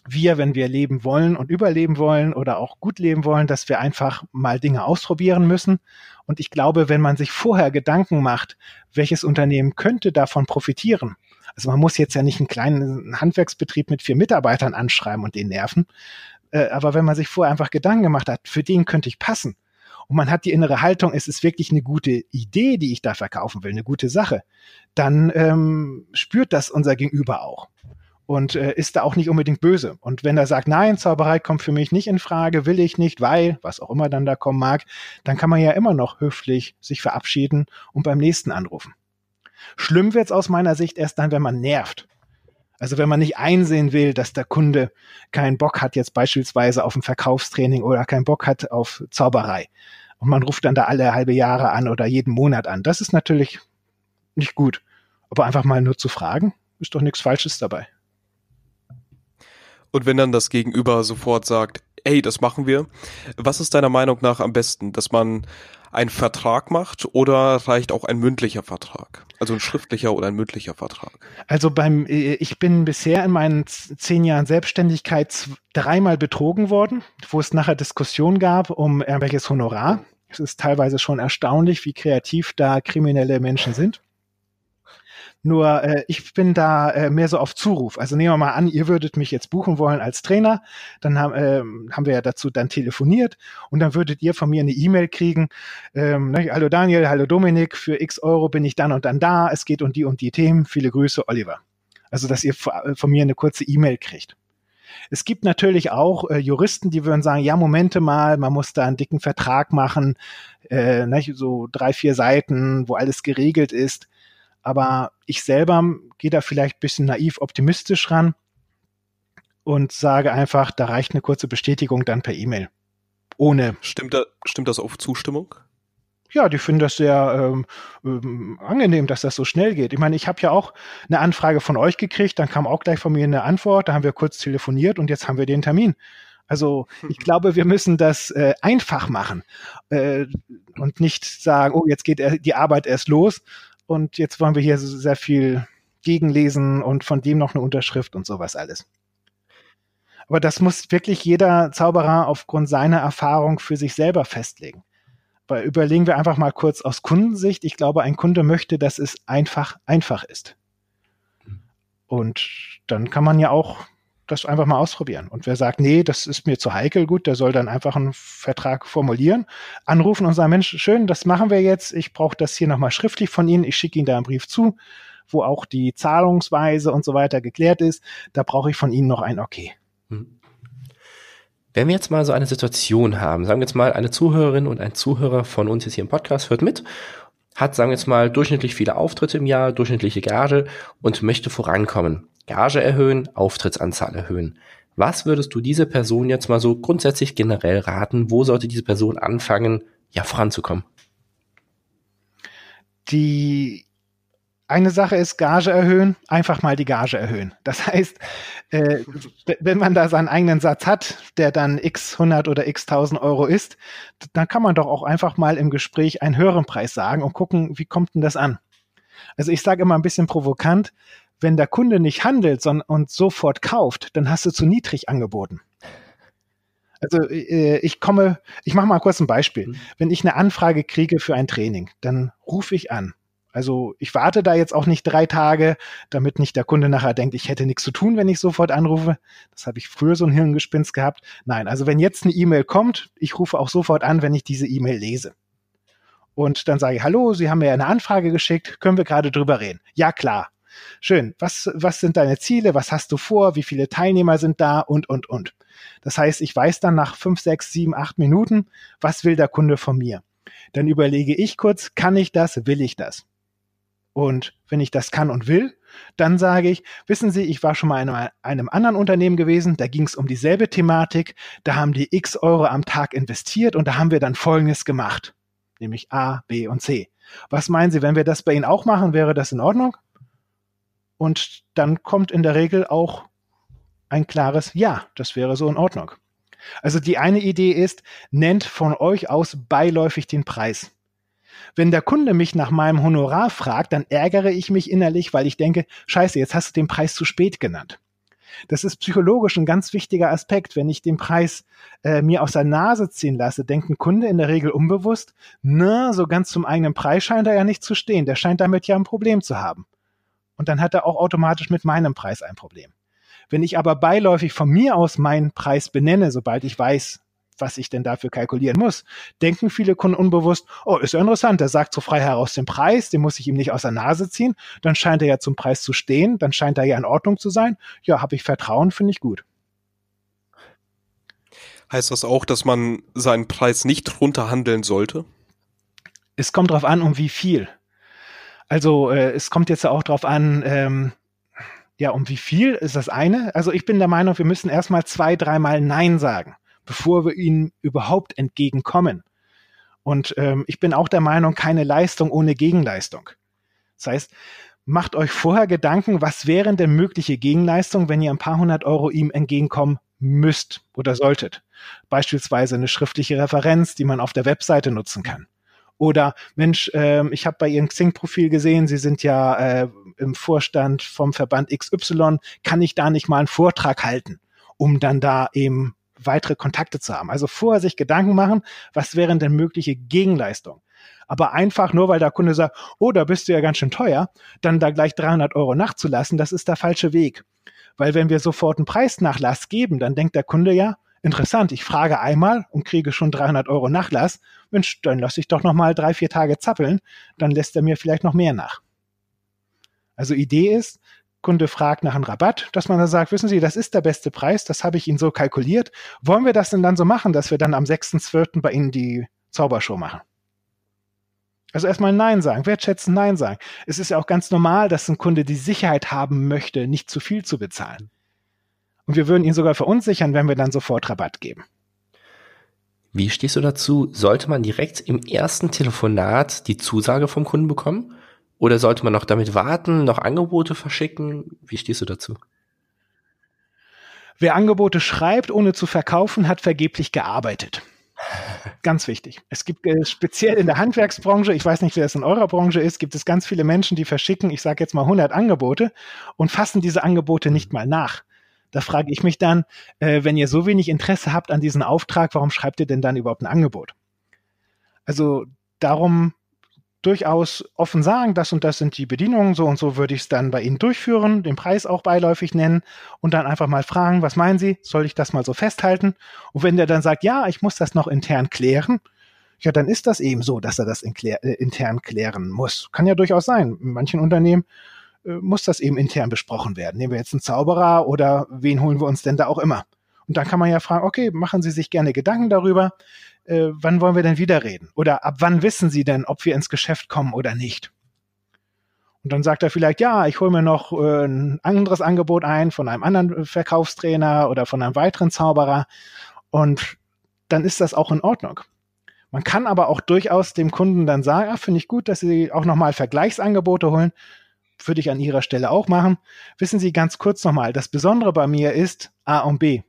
wir, wenn wir leben wollen und überleben wollen oder auch gut leben wollen, dass wir einfach mal Dinge ausprobieren müssen. Und ich glaube, wenn man sich vorher Gedanken macht, welches Unternehmen könnte davon profitieren, also man muss jetzt ja nicht einen kleinen Handwerksbetrieb mit vier Mitarbeitern anschreiben und den nerven, äh, aber wenn man sich vorher einfach Gedanken gemacht hat, für den könnte ich passen, und man hat die innere Haltung, es ist wirklich eine gute Idee, die ich da verkaufen will, eine gute Sache, dann ähm, spürt das unser Gegenüber auch und äh, ist da auch nicht unbedingt böse. Und wenn er sagt, nein, Zauberei kommt für mich nicht in Frage, will ich nicht, weil, was auch immer dann da kommen mag, dann kann man ja immer noch höflich sich verabschieden und beim nächsten anrufen. Schlimm wird's aus meiner Sicht erst dann, wenn man nervt. Also wenn man nicht einsehen will, dass der Kunde keinen Bock hat jetzt beispielsweise auf ein Verkaufstraining oder keinen Bock hat auf Zauberei und man ruft dann da alle halbe Jahre an oder jeden Monat an, das ist natürlich nicht gut. Aber einfach mal nur zu fragen, ist doch nichts Falsches dabei. Und wenn dann das Gegenüber sofort sagt, ey, das machen wir, was ist deiner Meinung nach am besten, dass man einen Vertrag macht oder reicht auch ein mündlicher Vertrag? Also ein schriftlicher oder ein mündlicher Vertrag? Also beim, äh, ich bin bisher in meinen zehn Jahren Selbstständigkeit dreimal betrogen worden, wo es nachher Diskussionen gab um irgendwelches Honorar. Es ist teilweise schon erstaunlich, wie kreativ da kriminelle Menschen sind. Nur äh, ich bin da äh, mehr so auf Zuruf. Also nehmen wir mal an, ihr würdet mich jetzt buchen wollen als Trainer. Dann haben, äh, haben wir ja dazu dann telefoniert und dann würdet ihr von mir eine E-Mail kriegen. Ähm, ne, hallo Daniel, hallo Dominik, für x Euro bin ich dann und dann da. Es geht um die und die Themen. Viele Grüße, Oliver. Also dass ihr äh, von mir eine kurze E-Mail kriegt. Es gibt natürlich auch äh, Juristen, die würden sagen, ja, Momente mal, man muss da einen dicken Vertrag machen, äh, ne, so drei, vier Seiten, wo alles geregelt ist. Aber ich selber gehe da vielleicht bisschen naiv optimistisch ran und sage einfach, da reicht eine kurze Bestätigung dann per E-Mail. Ohne. Stimmt, da, stimmt das auf Zustimmung? Ja, die finden das sehr ähm, ähm, angenehm, dass das so schnell geht. Ich meine, ich habe ja auch eine Anfrage von euch gekriegt, dann kam auch gleich von mir eine Antwort, da haben wir kurz telefoniert und jetzt haben wir den Termin. Also *laughs* ich glaube, wir müssen das äh, einfach machen äh, und nicht sagen, oh, jetzt geht die Arbeit erst los, und jetzt wollen wir hier sehr viel gegenlesen und von dem noch eine Unterschrift und sowas alles. Aber das muss wirklich jeder Zauberer aufgrund seiner Erfahrung für sich selber festlegen. Weil überlegen wir einfach mal kurz aus Kundensicht. Ich glaube, ein Kunde möchte, dass es einfach, einfach ist. Und dann kann man ja auch das einfach mal ausprobieren. Und wer sagt, nee, das ist mir zu heikel, gut, der soll dann einfach einen Vertrag formulieren, anrufen und sagen, Mensch, schön, das machen wir jetzt. Ich brauche das hier nochmal schriftlich von Ihnen. Ich schicke Ihnen da einen Brief zu, wo auch die Zahlungsweise und so weiter geklärt ist. Da brauche ich von Ihnen noch ein Okay. Hm. Wenn wir jetzt mal so eine Situation haben, sagen wir jetzt mal, eine Zuhörerin und ein Zuhörer von uns jetzt hier im Podcast hört mit hat, sagen wir jetzt mal, durchschnittlich viele Auftritte im Jahr, durchschnittliche Gage und möchte vorankommen. Gage erhöhen, Auftrittsanzahl erhöhen. Was würdest du diese Person jetzt mal so grundsätzlich generell raten? Wo sollte diese Person anfangen, ja, voranzukommen? Die eine Sache ist Gage erhöhen, einfach mal die Gage erhöhen. Das heißt, äh, wenn man da seinen eigenen Satz hat, der dann x 100 oder x 1000 Euro ist, dann kann man doch auch einfach mal im Gespräch einen höheren Preis sagen und gucken, wie kommt denn das an? Also ich sage immer ein bisschen provokant, wenn der Kunde nicht handelt und sofort kauft, dann hast du zu niedrig angeboten. Also äh, ich komme, ich mache mal kurz ein Beispiel. Mhm. Wenn ich eine Anfrage kriege für ein Training, dann rufe ich an. Also ich warte da jetzt auch nicht drei Tage, damit nicht der Kunde nachher denkt, ich hätte nichts zu tun, wenn ich sofort anrufe. Das habe ich früher so ein Hirngespinst gehabt. Nein, also wenn jetzt eine E-Mail kommt, ich rufe auch sofort an, wenn ich diese E-Mail lese. Und dann sage ich, hallo, Sie haben mir eine Anfrage geschickt, können wir gerade drüber reden? Ja, klar. Schön. Was, was sind deine Ziele? Was hast du vor? Wie viele Teilnehmer sind da? Und, und, und. Das heißt, ich weiß dann nach fünf, sechs, sieben, acht Minuten, was will der Kunde von mir? Dann überlege ich kurz, kann ich das? Will ich das? Und wenn ich das kann und will, dann sage ich, wissen Sie, ich war schon mal in einem, anderen Unternehmen gewesen, da ging es um dieselbe Thematik, da haben die x Euro am Tag investiert und da haben wir dann Folgendes gemacht, nämlich A, B und C. Was meinen Sie, wenn wir das bei Ihnen auch machen, wäre das in Ordnung? Und dann kommt in der Regel auch ein klares Ja, das wäre so in Ordnung. Also die eine Idee ist, nennt von euch aus beiläufig den Preis. Wenn der Kunde mich nach meinem Honorar fragt, dann ärgere ich mich innerlich, weil ich denke, scheiße, jetzt hast du den Preis zu spät genannt. Das ist psychologisch ein ganz wichtiger Aspekt. Wenn ich den Preis äh, mir aus der Nase ziehen lasse, denkt ein Kunde in der Regel unbewusst, na, so ganz zum eigenen Preis scheint er ja nicht zu stehen. Der scheint damit ja ein Problem zu haben. Und dann hat er auch automatisch mit meinem Preis ein Problem. Wenn ich aber beiläufig von mir aus meinen Preis benenne, sobald ich weiß, was ich denn dafür kalkulieren muss, denken viele Kunden unbewusst, oh, ist ja interessant, der sagt so frei heraus den Preis, den muss ich ihm nicht aus der Nase ziehen, dann scheint er ja zum Preis zu stehen, dann scheint er ja in Ordnung zu sein. Ja, habe ich Vertrauen, finde ich gut. Heißt das auch, dass man seinen Preis nicht runterhandeln sollte? Es kommt darauf an, um wie viel. Also äh, es kommt jetzt auch darauf an, ähm, Ja, um wie viel ist das eine? Also ich bin der Meinung, wir müssen erstmal zwei, dreimal Nein sagen, bevor wir ihnen überhaupt entgegenkommen. Und ähm, ich bin auch der Meinung, keine Leistung ohne Gegenleistung. Das heißt, macht euch vorher Gedanken, was wären denn mögliche Gegenleistungen, wenn ihr ein paar hundert Euro ihm entgegenkommen müsst oder solltet. Beispielsweise eine schriftliche Referenz, die man auf der Webseite nutzen kann. Oder Mensch, äh, ich habe bei Ihrem Xing-Profil gesehen, Sie sind ja äh, im Vorstand vom Verband XY, kann ich da nicht mal einen Vortrag halten, um dann da eben weitere Kontakte zu haben. Also vorher sich Gedanken machen, was wären denn mögliche Gegenleistungen. Aber einfach nur, weil der Kunde sagt, oh, da bist du ja ganz schön teuer, dann da gleich 300 Euro nachzulassen, das ist der falsche Weg. Weil wenn wir sofort einen Preisnachlass geben, dann denkt der Kunde ja, interessant, ich frage einmal und kriege schon 300 Euro Nachlass. Mensch, dann lasse ich doch noch mal drei, vier Tage zappeln, dann lässt er mir vielleicht noch mehr nach. Also Idee ist, Kunde fragt nach einem Rabatt, dass man dann sagt, wissen Sie, das ist der beste Preis, das habe ich Ihnen so kalkuliert. Wollen wir das denn dann so machen, dass wir dann am 6.12. bei Ihnen die Zaubershow machen? Also erstmal Nein sagen, wertschätzen Nein sagen. Es ist ja auch ganz normal, dass ein Kunde die Sicherheit haben möchte, nicht zu viel zu bezahlen. Und wir würden ihn sogar verunsichern, wenn wir dann sofort Rabatt geben. Wie stehst du dazu? Sollte man direkt im ersten Telefonat die Zusage vom Kunden bekommen? Oder sollte man noch damit warten, noch Angebote verschicken? Wie stehst du dazu? Wer Angebote schreibt, ohne zu verkaufen, hat vergeblich gearbeitet. *laughs* Ganz wichtig. Es gibt äh, speziell in der Handwerksbranche, ich weiß nicht, wie das in eurer Branche ist, gibt es ganz viele Menschen, die verschicken, ich sage jetzt mal 100 Angebote und fassen diese Angebote nicht mal nach. Da frage ich mich dann, äh, wenn ihr so wenig Interesse habt an diesem Auftrag, warum schreibt ihr denn dann überhaupt ein Angebot? Also darum durchaus offen sagen, das und das sind die Bedienungen, so und so würde ich es dann bei Ihnen durchführen, den Preis auch beiläufig nennen und dann einfach mal fragen, was meinen Sie, soll ich das mal so festhalten? Und wenn der dann sagt, ja, ich muss das noch intern klären, ja, dann ist das eben so, dass er das in klär, äh, intern klären muss. Kann ja durchaus sein. In manchen Unternehmen muss das eben intern besprochen werden. Nehmen wir jetzt einen Zauberer oder wen holen wir uns denn da auch immer? Und dann kann man ja fragen, okay, machen Sie sich gerne Gedanken darüber, äh, wann wollen wir denn wieder reden? Oder ab wann wissen Sie denn, ob wir ins Geschäft kommen oder nicht? Und dann sagt er vielleicht, ja, ich hole mir noch äh, ein anderes Angebot ein von einem anderen Verkaufstrainer oder von einem weiteren Zauberer. Und dann ist das auch in Ordnung. Man kann aber auch durchaus dem Kunden dann sagen, ah, finde ich gut, dass Sie auch nochmal Vergleichsangebote holen würde ich an Ihrer Stelle auch machen. Wissen Sie ganz kurz nochmal, das Besondere bei mir ist A und B.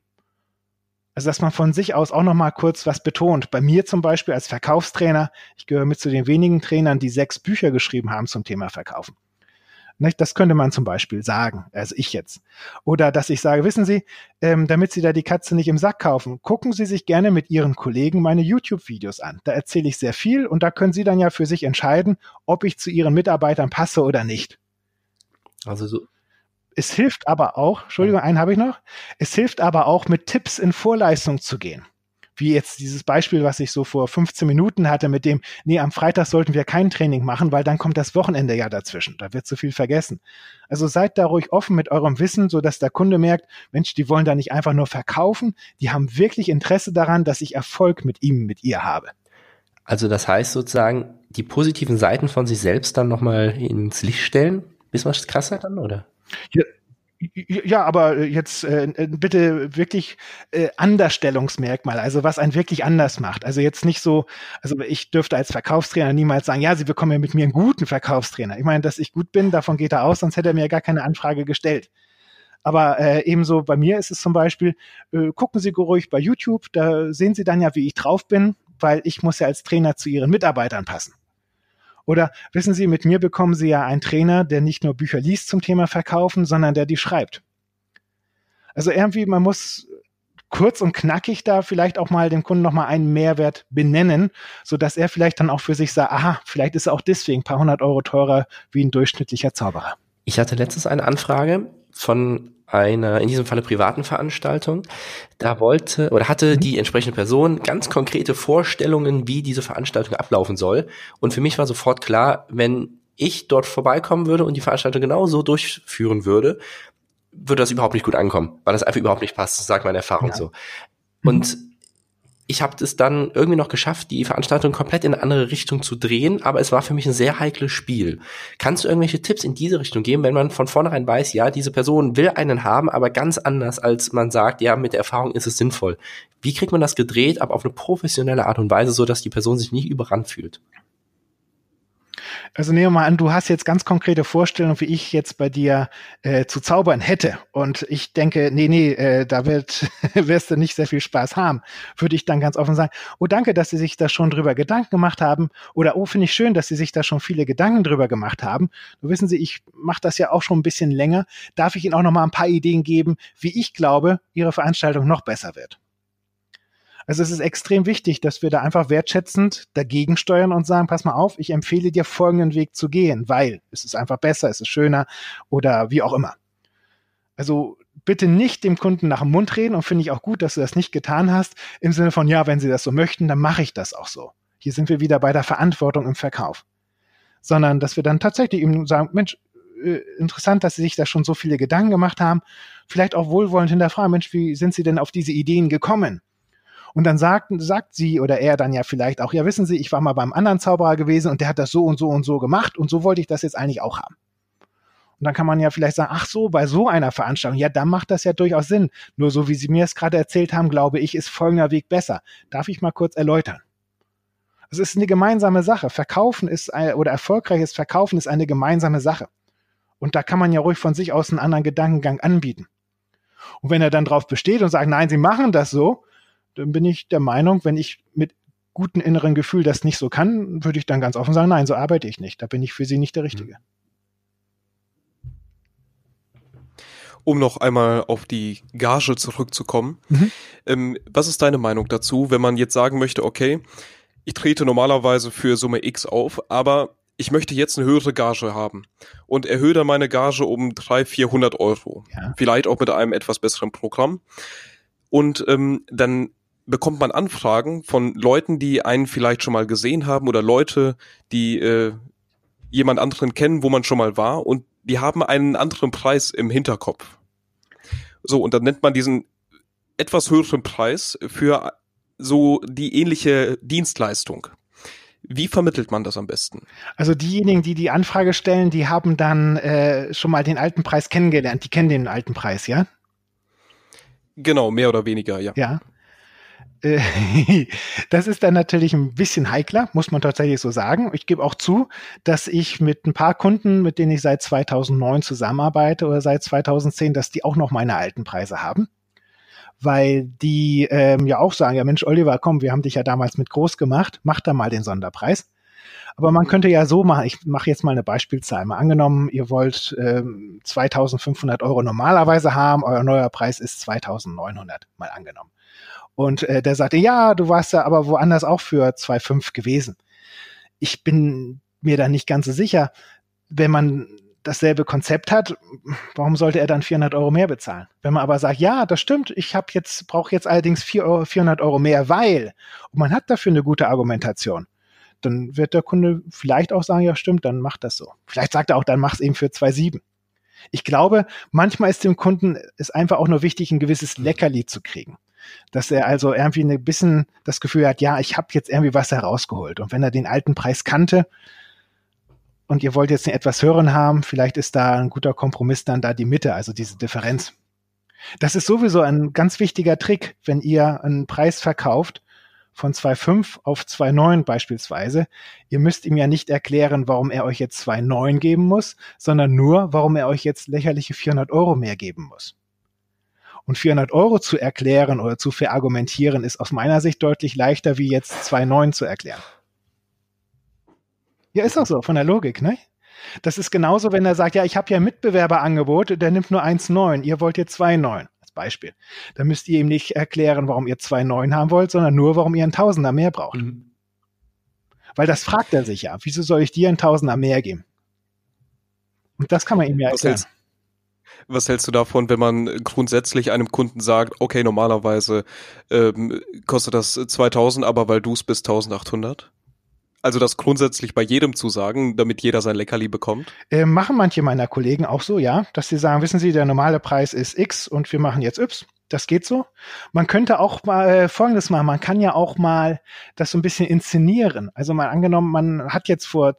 Also, dass man von sich aus auch nochmal kurz was betont. Bei mir zum Beispiel als Verkaufstrainer, ich gehöre mit zu den wenigen Trainern, die sechs Bücher geschrieben haben zum Thema Verkaufen. Das könnte man zum Beispiel sagen, also ich jetzt. Oder dass ich sage, wissen Sie, ähm, damit Sie da die Katze nicht im Sack kaufen, gucken Sie sich gerne mit Ihren Kollegen meine YouTube-Videos an. Da erzähle ich sehr viel und da können Sie dann ja für sich entscheiden, ob ich zu Ihren Mitarbeitern passe oder nicht. Also so. Es hilft aber auch, Entschuldigung, einen habe ich noch. Es hilft aber auch, mit Tipps in Vorleistung zu gehen. Wie jetzt dieses Beispiel, was ich so vor 15 Minuten hatte, mit dem, nee, am Freitag sollten wir kein Training machen, weil dann kommt das Wochenende ja dazwischen. Da wird zu viel vergessen. Also seid da ruhig offen mit eurem Wissen, so dass der Kunde merkt, Mensch, die wollen da nicht einfach nur verkaufen, die haben wirklich Interesse daran, dass ich Erfolg mit ihm, mit ihr habe. Also das heißt sozusagen, die positiven Seiten von sich selbst dann nochmal ins Licht stellen, Bist du was krasser dann, oder? Ja, ja, aber jetzt äh, bitte wirklich äh, Andersstellungsmerkmal, also was einen wirklich anders macht. Also jetzt nicht so, also ich dürfte als Verkaufstrainer niemals sagen, ja, Sie bekommen ja mit mir einen guten Verkaufstrainer. Ich meine, dass ich gut bin, davon geht er aus, sonst hätte er mir gar keine Anfrage gestellt. Aber äh, ebenso bei mir ist es zum Beispiel, äh, gucken Sie ruhig bei YouTube, da sehen Sie dann ja, wie ich drauf bin, weil ich muss ja als Trainer zu Ihren Mitarbeitern passen. Oder wissen Sie, mit mir bekommen Sie ja einen Trainer, der nicht nur Bücher liest zum Thema Verkaufen, sondern der die schreibt. Also irgendwie, man muss kurz und knackig da vielleicht auch mal dem Kunden nochmal einen Mehrwert benennen, so dass er vielleicht dann auch für sich sagt, aha, vielleicht ist er auch deswegen ein paar hundert Euro teurer wie ein durchschnittlicher Zauberer. Ich hatte letztens eine Anfrage von einer, in diesem Falle privaten Veranstaltung. Da wollte oder hatte mhm. die entsprechende Person ganz konkrete Vorstellungen, wie diese Veranstaltung ablaufen soll. Und für mich war sofort klar, wenn ich dort vorbeikommen würde und die Veranstaltung genau so durchführen würde, würde das überhaupt nicht gut ankommen, weil das einfach überhaupt nicht passt, sagt meine Erfahrung ja. so. Und ich habe es dann irgendwie noch geschafft, die Veranstaltung komplett in eine andere Richtung zu drehen, aber es war für mich ein sehr heikles Spiel. Kannst du irgendwelche Tipps in diese Richtung geben, wenn man von vornherein weiß, ja, diese Person will einen haben, aber ganz anders, als man sagt, ja, mit der Erfahrung ist es sinnvoll. Wie kriegt man das gedreht, aber auf eine professionelle Art und Weise, so dass die Person sich nicht überrannt fühlt? Also nehmen wir mal an, du hast jetzt ganz konkrete Vorstellungen, wie ich jetzt bei dir äh, zu zaubern hätte. Und ich denke, nee, nee, äh, da wird, *laughs* wirst du nicht sehr viel Spaß haben. Würde ich dann ganz offen sagen, oh danke, dass Sie sich da schon drüber Gedanken gemacht haben. Oder oh, finde ich schön, dass Sie sich da schon viele Gedanken drüber gemacht haben. Du wissen Sie, ich mache das ja auch schon ein bisschen länger. Darf ich Ihnen auch noch mal ein paar Ideen geben, wie ich glaube, Ihre Veranstaltung noch besser wird? Also es ist extrem wichtig, dass wir da einfach wertschätzend dagegen steuern und sagen, pass mal auf, ich empfehle dir folgenden Weg zu gehen, weil es ist einfach besser, es ist schöner oder wie auch immer. Also bitte nicht dem Kunden nach dem Mund reden und finde ich auch gut, dass du das nicht getan hast, im Sinne von, ja, wenn sie das so möchten, dann mache ich das auch so. Hier sind wir wieder bei der Verantwortung im Verkauf. Sondern, dass wir dann tatsächlich eben sagen, Mensch, äh, interessant, dass Sie sich da schon so viele Gedanken gemacht haben. Vielleicht auch wohlwollend hinterfragen, Mensch, wie sind Sie denn auf diese Ideen gekommen? Und dann sagt, sagt sie oder er dann ja vielleicht auch, ja, wissen Sie, ich war mal beim anderen Zauberer gewesen und der hat das so und so und so gemacht und so wollte ich das jetzt eigentlich auch haben. Und dann kann man ja vielleicht sagen, ach so, bei so einer Veranstaltung, ja, dann macht das ja durchaus Sinn. Nur so wie Sie mir es gerade erzählt haben, glaube ich, ist folgender Weg besser. Darf ich mal kurz erläutern? Es ist eine gemeinsame Sache. Verkaufen ist, oder erfolgreiches Verkaufen ist eine gemeinsame Sache. Und da kann man ja ruhig von sich aus einen anderen Gedankengang anbieten. Und wenn er dann drauf besteht und sagt, nein, Sie machen das so, dann bin ich der Meinung, wenn ich mit gutem inneren Gefühl das nicht so kann, würde ich dann ganz offen sagen, nein, so arbeite ich nicht. Da bin ich für Sie nicht der Richtige. Um noch einmal auf die Gage zurückzukommen. Mhm. Ähm, was ist deine Meinung dazu, wenn man jetzt sagen möchte, okay, ich trete normalerweise für Summe X auf, aber ich möchte jetzt eine höhere Gage haben und erhöhe dann meine Gage um 300, 400 Euro. Ja. Vielleicht auch mit einem etwas besseren Programm. Und ähm, dann bekommt man Anfragen von Leuten, die einen vielleicht schon mal gesehen haben oder Leute, die äh, jemand anderen kennen, wo man schon mal war und die haben einen anderen Preis im Hinterkopf. So, und dann nennt man diesen etwas höheren Preis für so die ähnliche Dienstleistung. Wie vermittelt man das am besten? Also diejenigen, die die Anfrage stellen, die haben dann äh, schon mal den alten Preis kennengelernt. Die kennen den alten Preis, ja? Genau, mehr oder weniger, ja. Ja. *laughs* Das ist dann natürlich ein bisschen heikler, muss man tatsächlich so sagen. Ich gebe auch zu, dass ich mit ein paar Kunden, mit denen ich seit 2009 zusammenarbeite oder seit 2010, dass die auch noch meine alten Preise haben. Weil die ähm, ja auch sagen, ja Mensch, Oliver, komm, wir haben dich ja damals mit groß gemacht, mach da mal den Sonderpreis. Aber man könnte ja so machen, ich mache jetzt mal eine Beispielzahl. Mal angenommen, ihr wollt ähm, 2500 Euro normalerweise haben, euer neuer Preis ist 2900, mal angenommen. Und äh, der sagte, ja, du warst ja aber woanders auch für 2,5 gewesen. Ich bin mir da nicht ganz so sicher. Wenn man dasselbe Konzept hat, warum sollte er dann 400 Euro mehr bezahlen? Wenn man aber sagt, ja, das stimmt, ich habe jetzt brauche jetzt allerdings 4 Euro, 400 Euro mehr, weil und man hat dafür eine gute Argumentation, dann wird der Kunde vielleicht auch sagen, ja, stimmt, dann macht das so. Vielleicht sagt er auch, dann mach es eben für 2,7. Ich glaube, manchmal ist dem Kunden es einfach auch nur wichtig, ein gewisses Leckerli zu kriegen dass er also irgendwie ein bisschen das Gefühl hat, ja, ich habe jetzt irgendwie was herausgeholt. Und wenn er den alten Preis kannte und ihr wollt jetzt einen etwas höheren haben, vielleicht ist da ein guter Kompromiss dann da die Mitte, also diese Differenz. Das ist sowieso ein ganz wichtiger Trick, wenn ihr einen Preis verkauft von 2,5 auf 2,9 beispielsweise. Ihr müsst ihm ja nicht erklären, warum er euch jetzt 2,9 geben muss, sondern nur, warum er euch jetzt lächerliche 400 Euro mehr geben muss. Und 400 Euro zu erklären oder zu verargumentieren, ist aus meiner Sicht deutlich leichter, wie jetzt 2,9 zu erklären. Ja, ist auch so, von der Logik, ne? Das ist genauso, wenn er sagt, ja, ich habe ja ein Mitbewerberangebot, der nimmt nur 1,9, ihr wollt jetzt 2,9 als Beispiel. Dann müsst ihr ihm nicht erklären, warum ihr 2,9 haben wollt, sondern nur, warum ihr einen Tausender mehr braucht. Mhm. Weil das fragt er sich ja. Wieso soll ich dir einen Tausender mehr geben? Und das kann man ihm ja erklären. Was hältst du davon, wenn man grundsätzlich einem Kunden sagt, okay, normalerweise ähm, kostet das 2000, aber weil du es bist 1800? Also das grundsätzlich bei jedem zu sagen, damit jeder sein Leckerli bekommt? Äh, machen manche meiner Kollegen auch so, ja, dass sie sagen, wissen Sie, der normale Preis ist X und wir machen jetzt Y. Das geht so. Man könnte auch mal äh, Folgendes machen. Man kann ja auch mal das so ein bisschen inszenieren. Also mal angenommen, man hat jetzt vor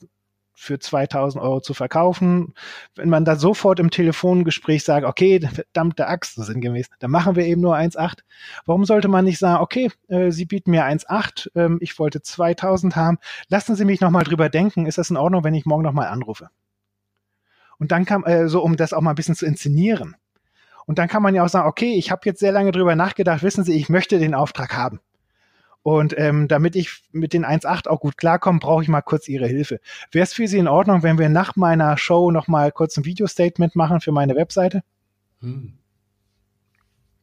für 2000 Euro zu verkaufen. Wenn man da sofort im Telefongespräch sagt, okay, verdammte Axt, so sinngemäß, dann machen wir eben nur 1,8. Warum sollte man nicht sagen, okay, äh, Sie bieten mir 1,8, ähm, ich wollte 2000 haben, lassen Sie mich nochmal drüber denken, ist das in Ordnung, wenn ich morgen nochmal anrufe? Und dann kam, äh, so um das auch mal ein bisschen zu inszenieren. Und dann kann man ja auch sagen, okay, ich habe jetzt sehr lange drüber nachgedacht, wissen Sie, ich möchte den Auftrag haben. Und ähm, damit ich mit den 1.8 auch gut klarkomme, brauche ich mal kurz Ihre Hilfe. Wäre es für Sie in Ordnung, wenn wir nach meiner Show noch mal kurz ein Video-Statement machen für meine Webseite? Hm.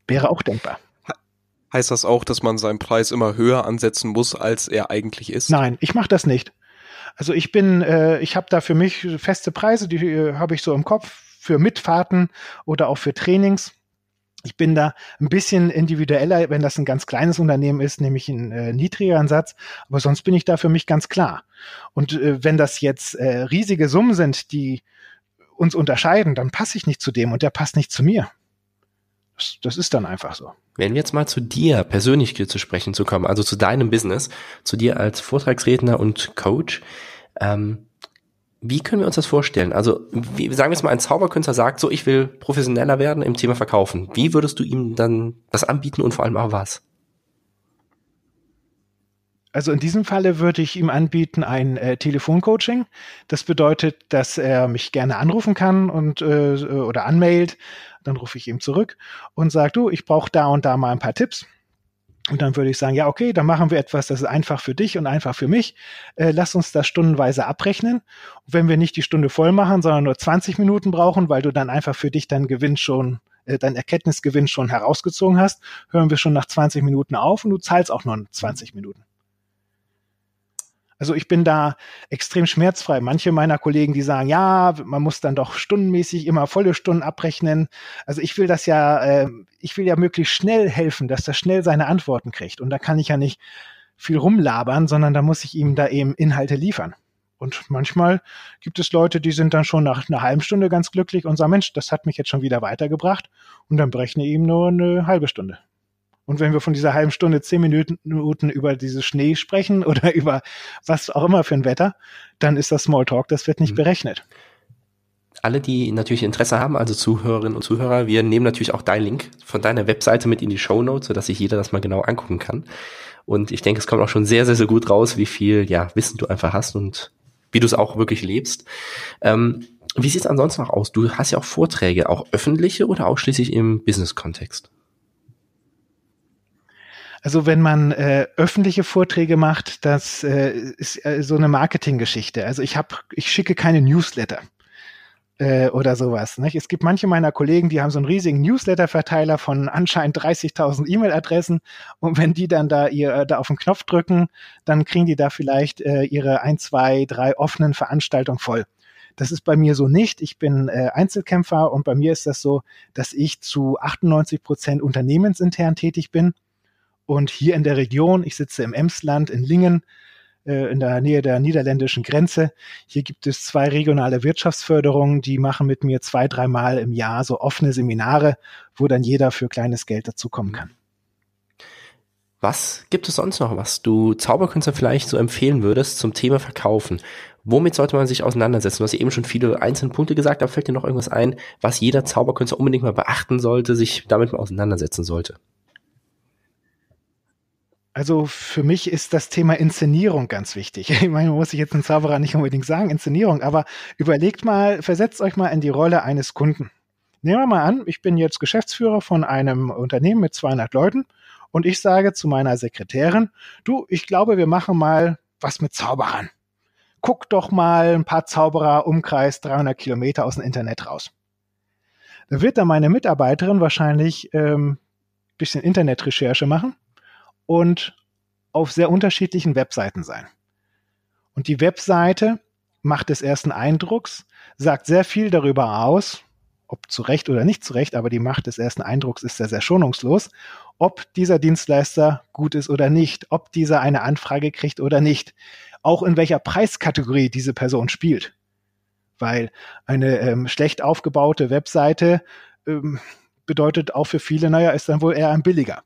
Wäre auch denkbar. Heißt das auch, dass man seinen Preis immer höher ansetzen muss, als er eigentlich ist? Nein, ich mache das nicht. Also ich bin, äh, ich habe da für mich feste Preise, die äh, habe ich so im Kopf für Mitfahrten oder auch für Trainings. Ich bin da ein bisschen individueller, wenn das ein ganz kleines Unternehmen ist, nämlich ein äh, niedrigeren Satz. Aber sonst bin ich da für mich ganz klar. Und äh, wenn das jetzt äh, riesige Summen sind, die uns unterscheiden, dann passe ich nicht zu dem und der passt nicht zu mir. Das, das ist dann einfach so. Wenn wir jetzt mal zu dir persönlich zu sprechen zu kommen, also zu deinem Business, zu dir als Vortragsredner und Coach, ähm, wie können wir uns das vorstellen? Also, wie, sagen wir jetzt mal, ein Zauberkünstler sagt so, ich will professioneller werden im Thema Verkaufen. Wie würdest du ihm dann das anbieten und vor allem auch was? Also in diesem Falle würde ich ihm anbieten ein äh, Telefoncoaching. Das bedeutet, dass er mich gerne anrufen kann und äh, oder anmailt. Dann rufe ich ihm zurück und sage, du, ich brauche da und da mal ein paar Tipps. Und dann würde ich sagen, ja, okay, dann machen wir etwas, das ist einfach für dich und einfach für mich. Äh, lass uns das stundenweise abrechnen. Und wenn wir nicht die Stunde voll machen, sondern nur 20 Minuten brauchen, weil du dann einfach für dich deinen Gewinn schon, äh, deinen Erkenntnisgewinn schon herausgezogen hast, hören wir schon nach 20 Minuten auf und du zahlst auch nur 20 Minuten. Also ich bin da extrem schmerzfrei. Manche meiner Kollegen, die sagen, ja, man muss dann doch stundenmäßig immer volle Stunden abrechnen. Also ich will das ja, äh, ich will ja möglichst schnell helfen, dass er schnell seine Antworten kriegt. Und da kann ich ja nicht viel rumlabern, sondern da muss ich ihm da eben Inhalte liefern. Und manchmal gibt es Leute, die sind dann schon nach einer halben Stunde ganz glücklich und sagen, Mensch, das hat mich jetzt schon wieder weitergebracht. Und dann berechne ich ihm nur eine halbe Stunde. Und wenn wir von dieser halben Stunde zehn Minuten über dieses Schnee sprechen *laughs* oder über was auch immer für ein Wetter, dann ist das Smalltalk, das wird nicht mhm. berechnet. Alle, die natürlich Interesse haben, also Zuhörerinnen und Zuhörer, wir nehmen natürlich auch deinen Link von deiner Webseite mit in die Show Notes, sodass sich jeder das mal genau angucken kann. Und ich denke, es kommt auch schon sehr, sehr, sehr gut raus, wie viel ja, Wissen du einfach hast und wie du es auch wirklich lebst. Ähm, wie sieht es ansonsten noch aus? Du hast ja auch Vorträge, auch öffentliche oder ausschließlich im Business-Kontext? Also wenn man äh, öffentliche Vorträge macht, das äh, ist äh, so eine Marketinggeschichte. Also ich habe, ich schicke keine Newsletter äh, oder sowas. Nicht? Es gibt manche meiner Kollegen, die haben so einen riesigen Newsletter-Verteiler von anscheinend 30.000 E-Mail-Adressen und wenn die dann da ihr da auf den Knopf drücken, dann kriegen die da vielleicht äh, ihre ein, zwei, drei offenen Veranstaltungen voll. Das ist bei mir so nicht. Ich bin äh, Einzelkämpfer und bei mir ist das so, dass ich zu 98 Prozent unternehmensintern tätig bin und hier in der Region, ich sitze im Emsland in Lingen, äh, in der Nähe der niederländischen Grenze. Hier gibt es zwei regionale Wirtschaftsförderungen, die machen mit mir zwei, dreimal im Jahr so offene Seminare, wo dann jeder für kleines Geld dazukommen kann. Was gibt es sonst noch, was du Zauberkünstler vielleicht so empfehlen würdest zum Thema Verkaufen? Womit sollte man sich auseinandersetzen? Du hast eben schon viele einzelne Punkte gesagt, aber fällt dir noch irgendwas ein, was jeder Zauberkünstler unbedingt mal beachten sollte, sich damit mal auseinandersetzen sollte? Also für mich ist das Thema Inszenierung ganz wichtig. *laughs* Ich meine, muss ich jetzt ein Zauberer nicht unbedingt sagen, Inszenierung, aber überlegt mal, versetzt euch mal in die Rolle eines Kunden. Nehmen wir mal an, ich bin jetzt Geschäftsführer von einem Unternehmen mit 200 Leuten und ich sage zu meiner Sekretärin, du, ich glaube, wir machen mal was mit Zauberern. Guck doch mal ein paar Zauberer Umkreis 300 Kilometer aus dem Internet raus. Da wird dann meine Mitarbeiterin wahrscheinlich ähm, bisschen Internetrecherche machen und auf sehr unterschiedlichen Webseiten sein. Und die Webseite macht des ersten Eindrucks, sagt sehr viel darüber aus, ob zu Recht oder nicht zu Recht, aber die Macht des ersten Eindrucks ist sehr, sehr schonungslos, ob dieser Dienstleister gut ist oder nicht, ob dieser eine Anfrage kriegt oder nicht, auch in welcher Preiskategorie diese Person spielt. Weil eine ähm, schlecht aufgebaute Webseite ähm, bedeutet auch für viele, naja, ist dann wohl eher ein billiger.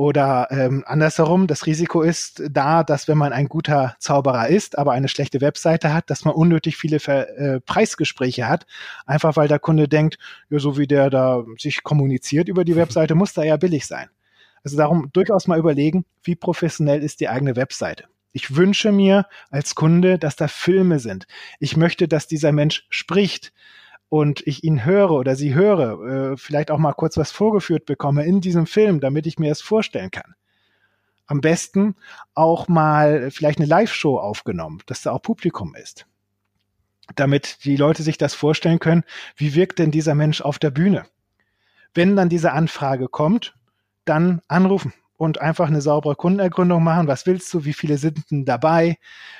Oder ähm, andersherum, das Risiko ist da, dass wenn man ein guter Zauberer ist, aber eine schlechte Webseite hat, dass man unnötig viele Ver äh, Preisgespräche hat, einfach weil der Kunde denkt, ja, so wie der da sich kommuniziert über die Webseite, muss da ja billig sein. Also darum durchaus mal überlegen, wie professionell ist die eigene Webseite. Ich wünsche mir als Kunde, dass da Filme sind. Ich möchte, dass dieser Mensch spricht und ich ihn höre oder sie höre, äh, vielleicht auch mal kurz was vorgeführt bekomme in diesem Film, damit ich mir es vorstellen kann. Am besten auch mal vielleicht eine Live-Show aufgenommen, dass da auch Publikum ist. Damit die Leute sich das vorstellen können, wie wirkt denn dieser Mensch auf der Bühne? Wenn dann diese Anfrage kommt, dann anrufen und einfach eine saubere Kundenergründung machen. Was willst du? Wie viele sind denn dabei?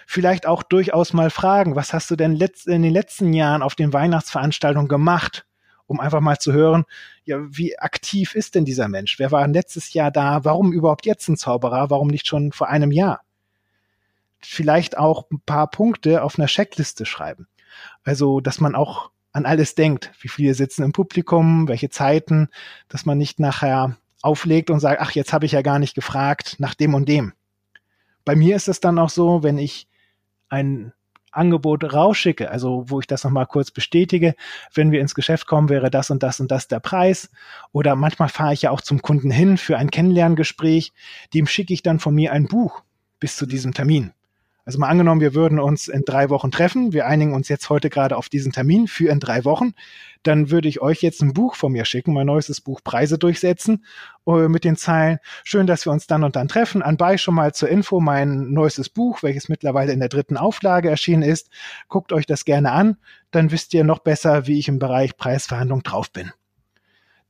Vielleicht auch durchaus mal fragen, was hast du denn in den letzten Jahren auf den Weihnachtsveranstaltungen gemacht? Um einfach mal zu hören, ja, wie aktiv ist denn dieser Mensch? Wer war letztes Jahr da? Warum überhaupt jetzt ein Zauberer? Warum nicht schon vor einem Jahr? Vielleicht auch ein paar Punkte auf einer Checkliste schreiben. Also, dass man auch an alles denkt. Wie viele sitzen im Publikum? Welche Zeiten? Dass man nicht nachher auflegt und sagt, ach, jetzt habe ich ja gar nicht gefragt nach dem und dem. Bei mir ist es dann auch so, wenn ich ein Angebot rausschicke, also wo ich das nochmal kurz bestätige, wenn wir ins Geschäft kommen, wäre das und das und das der Preis. Oder manchmal fahre ich ja auch zum Kunden hin für ein Kennenlerngespräch, dem schicke ich dann von mir ein Buch bis zu diesem Termin. Also mal angenommen, wir würden uns in drei Wochen treffen. Wir einigen uns jetzt heute gerade auf diesen Termin für in drei Wochen. Dann würde ich euch jetzt ein Buch von mir schicken, mein neuestes Buch Preise durchsetzen, äh, mit den Zeilen. Schön, dass wir uns dann und dann treffen. Anbei schon mal zur Info mein neuestes Buch, welches mittlerweile in der dritten Auflage erschienen ist. Guckt euch das gerne an. Dann wisst ihr noch besser, wie ich im Bereich Preisverhandlung drauf bin.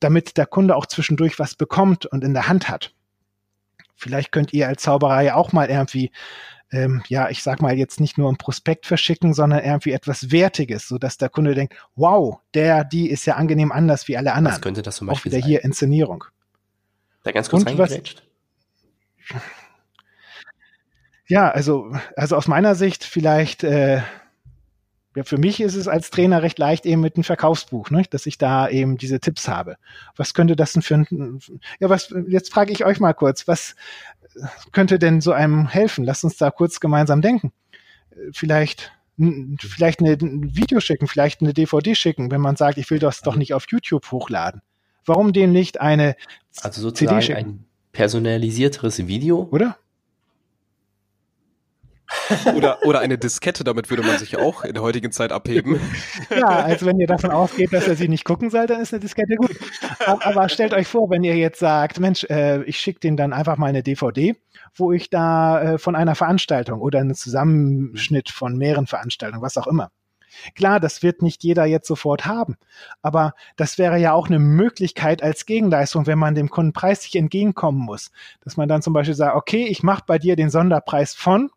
Damit der Kunde auch zwischendurch was bekommt und in der Hand hat. Vielleicht könnt ihr als Zauberer ja auch mal irgendwie ähm, ja, ich sag mal jetzt nicht nur ein Prospekt verschicken, sondern irgendwie etwas Wertiges, so dass der Kunde denkt, wow, der, die ist ja angenehm anders wie alle anderen. Was könnte das zum Beispiel Auch wieder sein? hier Inszenierung. Da ganz kurz reingegrätscht. Ja, also, also aus meiner Sicht vielleicht, äh, ja, für mich ist es als Trainer recht leicht eben mit einem Verkaufsbuch, ne, dass ich da eben diese Tipps habe. Was könnte das denn für ein, ja, was, jetzt frage ich euch mal kurz, was, könnte denn so einem helfen? Lasst uns da kurz gemeinsam denken. Vielleicht vielleicht eine, ein Video schicken, vielleicht eine DVD schicken, wenn man sagt, ich will das doch nicht auf YouTube hochladen. Warum dem nicht eine also sozusagen CD schicken? ein personalisierteres Video? Oder? Oder, oder eine Diskette, damit würde man sich auch in der heutigen Zeit abheben. Ja, also wenn ihr davon ausgeht, dass er sie nicht gucken soll, dann ist eine Diskette gut. Aber, stellt euch vor, wenn ihr jetzt sagt, Mensch, äh, ich schicke den dann einfach mal eine DVD, wo ich da äh, von einer Veranstaltung oder einen Zusammenschnitt von mehreren Veranstaltungen, was auch immer. Klar, das wird nicht jeder jetzt sofort haben, aber das wäre ja auch eine Möglichkeit als Gegenleistung, wenn man dem Kunden preislich entgegenkommen muss, dass man dann zum Beispiel sagt, okay, ich mache bei dir den Sonderpreis von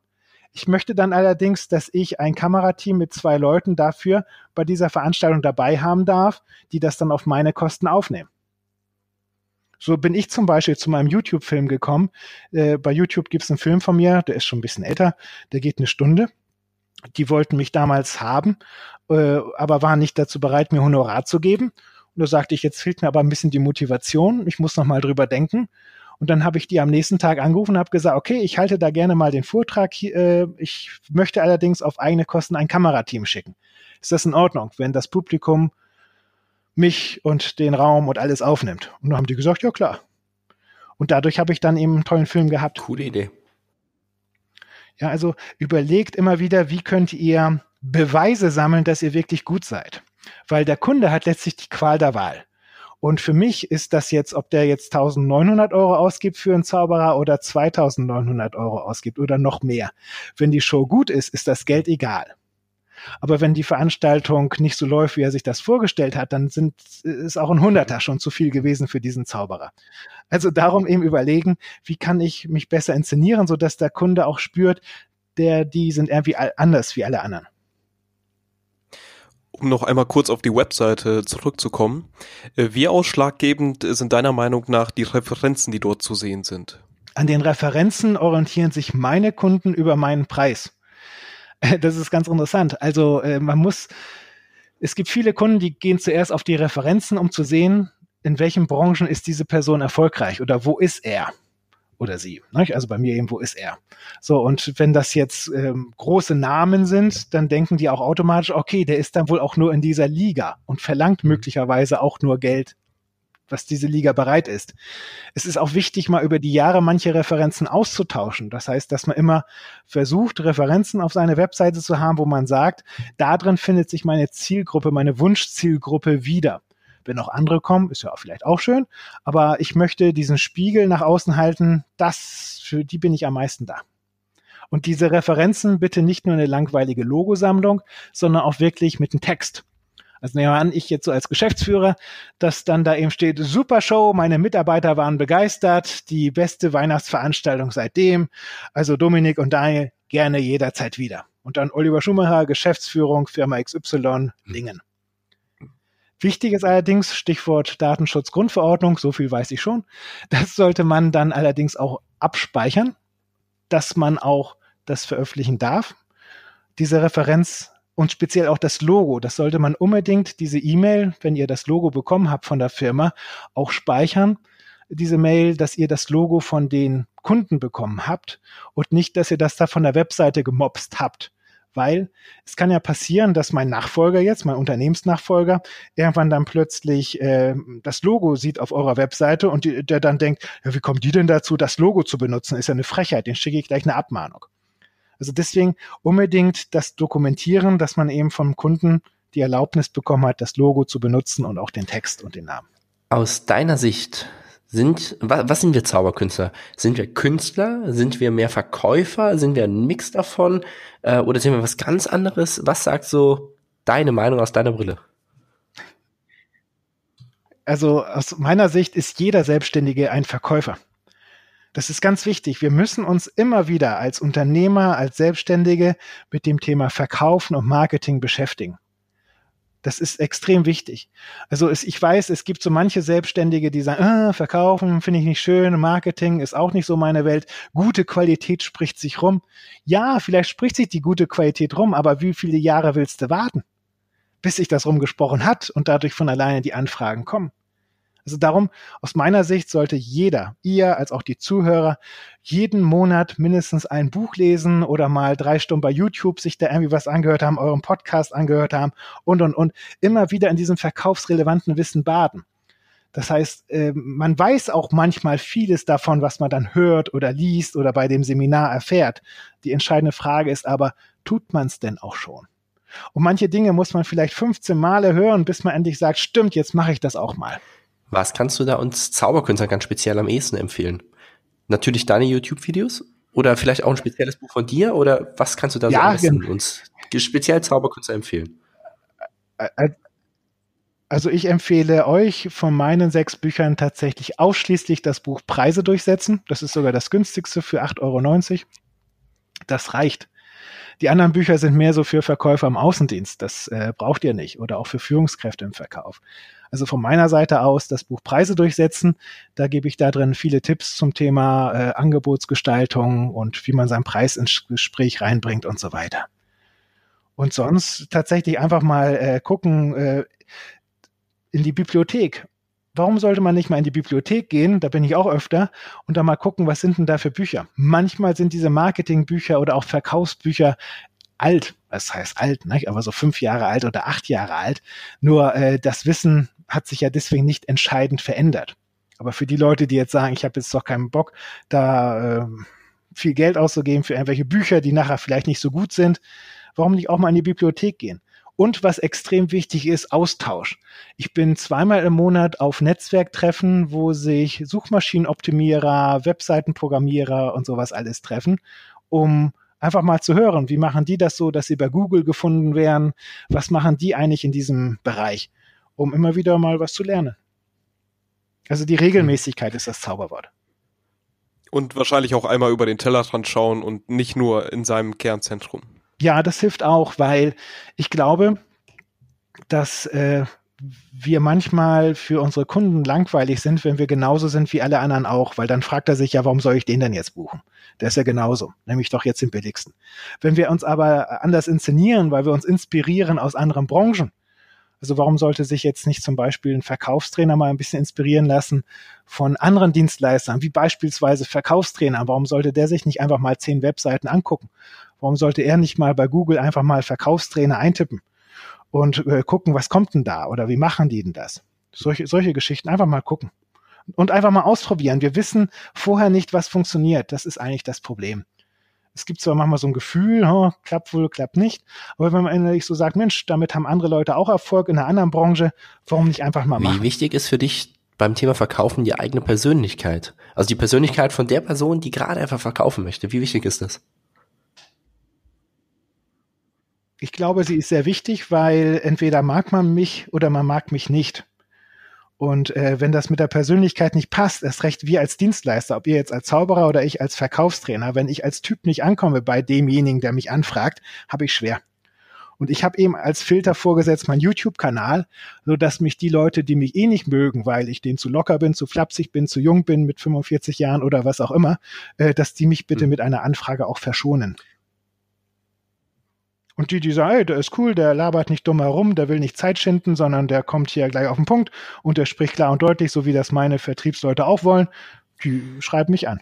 ich möchte dann allerdings, dass ich ein Kamerateam mit zwei Leuten dafür bei dieser Veranstaltung dabei haben darf, die das dann auf meine Kosten aufnehmen. So bin ich zum Beispiel zu meinem YouTube-Film gekommen. Äh, bei YouTube gibt es einen Film von mir, der ist schon ein bisschen älter, der geht eine Stunde. Die wollten mich damals haben, äh, aber waren nicht dazu bereit, mir Honorar zu geben. Und da sagte ich, jetzt fehlt mir aber ein bisschen die Motivation. Ich muss noch mal drüber denken. Und dann habe ich die am nächsten Tag angerufen und habe gesagt, okay, ich halte da gerne mal den Vortrag. Äh, ich möchte allerdings auf eigene Kosten ein Kamerateam schicken. Ist das in Ordnung, wenn das Publikum mich und den Raum und alles aufnimmt? Und dann haben die gesagt, ja klar. Und dadurch habe ich dann eben einen tollen Film gehabt. Coole Idee. Ja, also überlegt immer wieder, wie könnt ihr Beweise sammeln, dass ihr wirklich gut seid. Weil der Kunde hat letztlich die Qual der Wahl. Und für mich ist das jetzt, ob der jetzt 1900 Euro ausgibt für einen Zauberer oder 2900 Euro ausgibt oder noch mehr. Wenn die Show gut ist, ist das Geld egal. Aber wenn die Veranstaltung nicht so läuft, wie er sich das vorgestellt hat, dann sind, ist auch ein Hunderter schon zu viel gewesen für diesen Zauberer. Also darum eben überlegen, wie kann ich mich besser inszenieren, sodass der Kunde auch spürt, der, die sind irgendwie anders wie alle anderen um noch einmal kurz auf die Webseite zurückzukommen, äh, wie ausschlaggebend sind deiner Meinung nach die Referenzen, die dort zu sehen sind? An den Referenzen orientieren sich meine Kunden über meinen Preis. Das ist ganz interessant. Also äh, man muss, es gibt viele Kunden, die gehen zuerst auf die Referenzen, um zu sehen, in welchen Branchen ist diese Person erfolgreich oder wo ist er oder sie. Nicht? Also bei mir eben, wo ist er? So, und wenn das jetzt ähm, große Namen sind, dann denken die auch automatisch, okay, der ist dann wohl auch nur in dieser Liga und verlangt möglicherweise auch nur Geld was diese Liga bereit ist. Es ist auch wichtig, mal über die Jahre manche Referenzen auszutauschen. Das heißt, dass man immer versucht, Referenzen auf seine Webseite zu haben, wo man sagt, da drin findet sich meine Zielgruppe, meine Wunschzielgruppe wieder. Wenn auch andere kommen, ist ja vielleicht auch schön, aber ich möchte diesen Spiegel nach außen halten, das, für die bin ich am meisten da. Und diese Referenzen bitte nicht nur eine langweilige Logosammlung, sondern auch wirklich mit einem Text. Also nehmen wir an, ich jetzt so als Geschäftsführer, dass dann da eben steht, super Show, meine Mitarbeiter waren begeistert, die beste Weihnachtsveranstaltung seitdem. Also Dominik und Daniel gerne jederzeit wieder. Und dann Oliver Schumacher, Geschäftsführung, Firma XY, Lingen. Wichtig ist allerdings, Stichwort Datenschutzgrundverordnung, so viel weiß ich schon, das sollte man dann allerdings auch abspeichern, dass man auch das veröffentlichen darf. Diese Referenz und speziell auch das Logo. Das sollte man unbedingt, diese E-Mail, wenn ihr das Logo bekommen habt von der Firma, auch speichern. Diese Mail, dass ihr das Logo von den Kunden bekommen habt und nicht, dass ihr das da von der Webseite gemobst habt. Weil es kann ja passieren, dass mein Nachfolger jetzt, mein Unternehmensnachfolger, irgendwann dann plötzlich äh, das Logo sieht auf eurer Webseite und die, der dann denkt, ja, wie kommen die denn dazu, das Logo zu benutzen? Ist ja eine Frechheit, den schicke ich gleich eine Abmahnung. Also deswegen unbedingt das dokumentieren, dass man eben vom Kunden die Erlaubnis bekommen hat, das Logo zu benutzen und auch den Text und den Namen. Aus deiner Sicht sind, was, was sind wir Zauberkünstler? Sind wir Künstler? Sind wir mehr Verkäufer? Sind wir ein Mix davon? Äh, oder sind wir was ganz anderes? Was sagt so deine Meinung aus deiner Brille? Also aus meiner Sicht ist jeder Selbstständige ein Verkäufer. Das ist ganz wichtig. Wir müssen uns immer wieder als Unternehmer, als Selbstständige mit dem Thema Verkaufen und Marketing beschäftigen. Das ist extrem wichtig. Also es, ich weiß, es gibt so manche Selbstständige, die sagen, ah, verkaufen finde ich nicht schön, Marketing ist auch nicht so meine Welt. Gute Qualität spricht sich rum. Ja, vielleicht spricht sich die gute Qualität rum, aber wie viele Jahre willst du warten, bis sich das rumgesprochen hat und dadurch von alleine die Anfragen kommen? Also darum, aus meiner Sicht sollte jeder, ihr als auch die Zuhörer, jeden Monat mindestens ein Buch lesen oder mal drei Stunden bei YouTube sich da irgendwie was angehört haben, euren Podcast angehört haben und, und, und immer wieder in diesem verkaufsrelevanten Wissen baden. Das heißt, ähm, man weiß auch manchmal vieles davon, was man dann hört oder liest oder bei dem Seminar erfährt. Die entscheidende Frage ist aber, tut man es denn auch schon? Und manche Dinge muss man vielleicht 15 Male hören, bis man endlich sagt, stimmt, jetzt mache ich das auch mal. Was kannst du da uns Zauberkünstler ganz speziell am ehesten empfehlen? Natürlich deine YouTube-Videos? Oder vielleicht auch ein spezielles Buch von dir? Oder was kannst du da ja, so am uns speziell Zauberkünstler empfehlen? Also ich empfehle euch von meinen sechs Büchern tatsächlich ausschließlich das Buch Preise durchsetzen. Das ist sogar das günstigste für 8,90 Euro. Das reicht. Die anderen Bücher sind mehr so für Verkäufer im Außendienst. Das äh, braucht ihr nicht. Oder auch für Führungskräfte im Verkauf. Also von meiner Seite aus das Buch Preise durchsetzen. Da gebe ich da drin viele Tipps zum Thema äh, Angebotsgestaltung und wie man seinen Preis ins Gespräch reinbringt und so weiter. Und sonst tatsächlich einfach mal äh, gucken äh, in die Bibliothek. Warum sollte man nicht mal in die Bibliothek gehen? Da bin ich auch öfter und da mal gucken, was sind denn da für Bücher? Manchmal sind diese Marketingbücher oder auch Verkaufsbücher alt. Das heißt alt, ne? aber so fünf Jahre alt oder acht Jahre alt. Nur äh, das Wissen hat sich ja deswegen nicht entscheidend verändert. Aber für die Leute, die jetzt sagen, ich habe jetzt doch keinen Bock, da äh, viel Geld auszugeben für irgendwelche Bücher, die nachher vielleicht nicht so gut sind, warum nicht auch mal in die Bibliothek gehen? Und was extrem wichtig ist, Austausch. Ich bin zweimal im Monat auf Netzwerktreffen, wo sich Suchmaschinenoptimierer, Webseitenprogrammierer und sowas alles treffen, um einfach mal zu hören, wie machen die das so, dass sie bei Google gefunden werden? Was machen die eigentlich in diesem Bereich? Um immer wieder mal was zu lernen. Also die Regelmäßigkeit ist das Zauberwort. Und wahrscheinlich auch einmal über den Tellerrand schauen und nicht nur in seinem Kernzentrum. Ja, das hilft auch, weil ich glaube, dass äh, wir manchmal für unsere Kunden langweilig sind, wenn wir genauso sind wie alle anderen auch, weil dann fragt er sich ja, warum soll ich den denn jetzt buchen? Der ist ja genauso, nämlich doch jetzt den billigsten. Wenn wir uns aber anders inszenieren, weil wir uns inspirieren aus anderen Branchen, also warum sollte sich jetzt nicht zum Beispiel ein Verkaufstrainer mal ein bisschen inspirieren lassen von anderen Dienstleistern, wie beispielsweise Verkaufstrainer? Warum sollte der sich nicht einfach mal zehn Webseiten angucken? Warum sollte er nicht mal bei Google einfach mal Verkaufstrainer eintippen und äh, gucken, was kommt denn da oder wie machen die denn das? Solche, solche Geschichten einfach mal gucken und einfach mal ausprobieren. Wir wissen vorher nicht, was funktioniert. Das ist eigentlich das Problem. Es gibt zwar manchmal so ein Gefühl, oh, klappt wohl, klappt nicht, aber wenn man innerlich so sagt, Mensch, damit haben andere Leute auch Erfolg in einer anderen Branche, warum nicht einfach mal machen? Wie wichtig ist für dich beim Thema Verkaufen die eigene Persönlichkeit? Also die Persönlichkeit von der Person, die gerade einfach verkaufen möchte. Wie wichtig ist das? Ich glaube, sie ist sehr wichtig, weil entweder mag man mich oder man mag mich nicht. Und äh, wenn das mit der Persönlichkeit nicht passt, erst recht wir als Dienstleister, ob ihr jetzt als Zauberer oder ich als Verkaufstrainer, wenn ich als Typ nicht ankomme bei demjenigen, der mich anfragt, habe ich schwer. Und ich habe eben als Filter vorgesetzt meinen YouTube-Kanal, so dass mich die Leute, die mich eh nicht mögen, weil ich denen zu locker bin, zu flapsig bin, zu jung bin mit 45 Jahren oder was auch immer, äh, dass die mich bitte hm. mit einer Anfrage auch verschonen. Und die, die sagen, hey, der ist cool, der labert nicht dumm herum, der will nicht Zeit schinden, sondern der kommt hier gleich auf den Punkt und der spricht klar und deutlich, so wie das meine Vertriebsleute auch wollen, die schreiben mich an.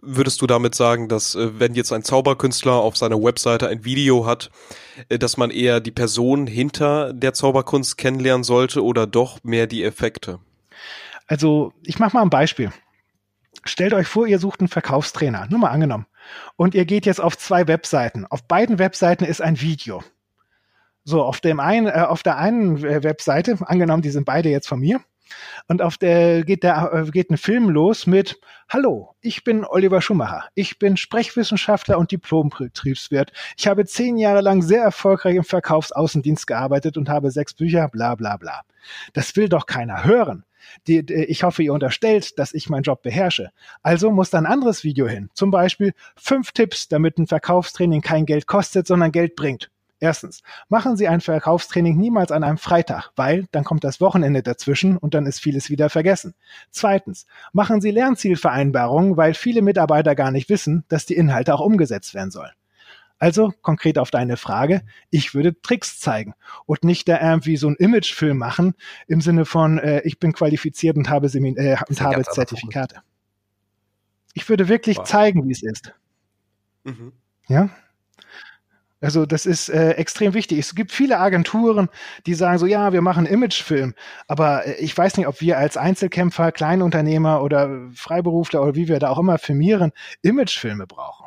Würdest du damit sagen, dass äh, wenn jetzt ein Zauberkünstler auf seiner Webseite ein Video hat, äh, dass man eher die Person hinter der Zauberkunst kennenlernen sollte oder doch mehr die Effekte? Also ich mache mal ein Beispiel. Stellt euch vor, ihr sucht einen Verkaufstrainer, nur mal angenommen und ihr geht jetzt auf zwei Webseiten. Auf beiden Webseiten ist ein Video. So, auf dem einen, äh, auf der einen äh, Webseite, angenommen, die sind beide jetzt von mir, und auf der geht der äh, geht ein Film los mit Hallo, ich bin Oliver Schumacher. Ich bin Sprechwissenschaftler und Diplombetriebswirt. Ich habe zehn Jahre lang sehr erfolgreich im Verkaufsaußendienst gearbeitet und habe sechs Bücher, bla bla bla. Das will doch keiner hören. Die, die, ich hoffe, ihr unterstellt, dass ich meinen Job beherrsche. Also muss da ein anderes Video hin. Zum Beispiel fünf Tipps, damit ein Verkaufstraining kein Geld kostet, sondern Geld bringt. Erstens, machen Sie ein Verkaufstraining niemals an einem Freitag, weil dann kommt das Wochenende dazwischen und dann ist vieles wieder vergessen. Zweitens, machen Sie Lernzielvereinbarungen, weil viele Mitarbeiter gar nicht wissen, dass die Inhalte auch umgesetzt werden sollen. Also konkret auf deine Frage, ich würde Tricks zeigen und nicht da irgendwie so ein Imagefilm machen im Sinne von, äh, ich bin qualifiziert und habe, Semin äh, und habe Zertifikate. Ich würde wirklich wow. zeigen, wie es ist. Mhm. Ja? Also das ist äh, extrem wichtig. Es gibt viele Agenturen, die sagen so, ja, wir machen Imagefilm, aber äh, ich weiß nicht, ob wir als Einzelkämpfer, Kleinunternehmer oder Freiberufler oder wie wir da auch immer filmieren, Imagefilme brauchen.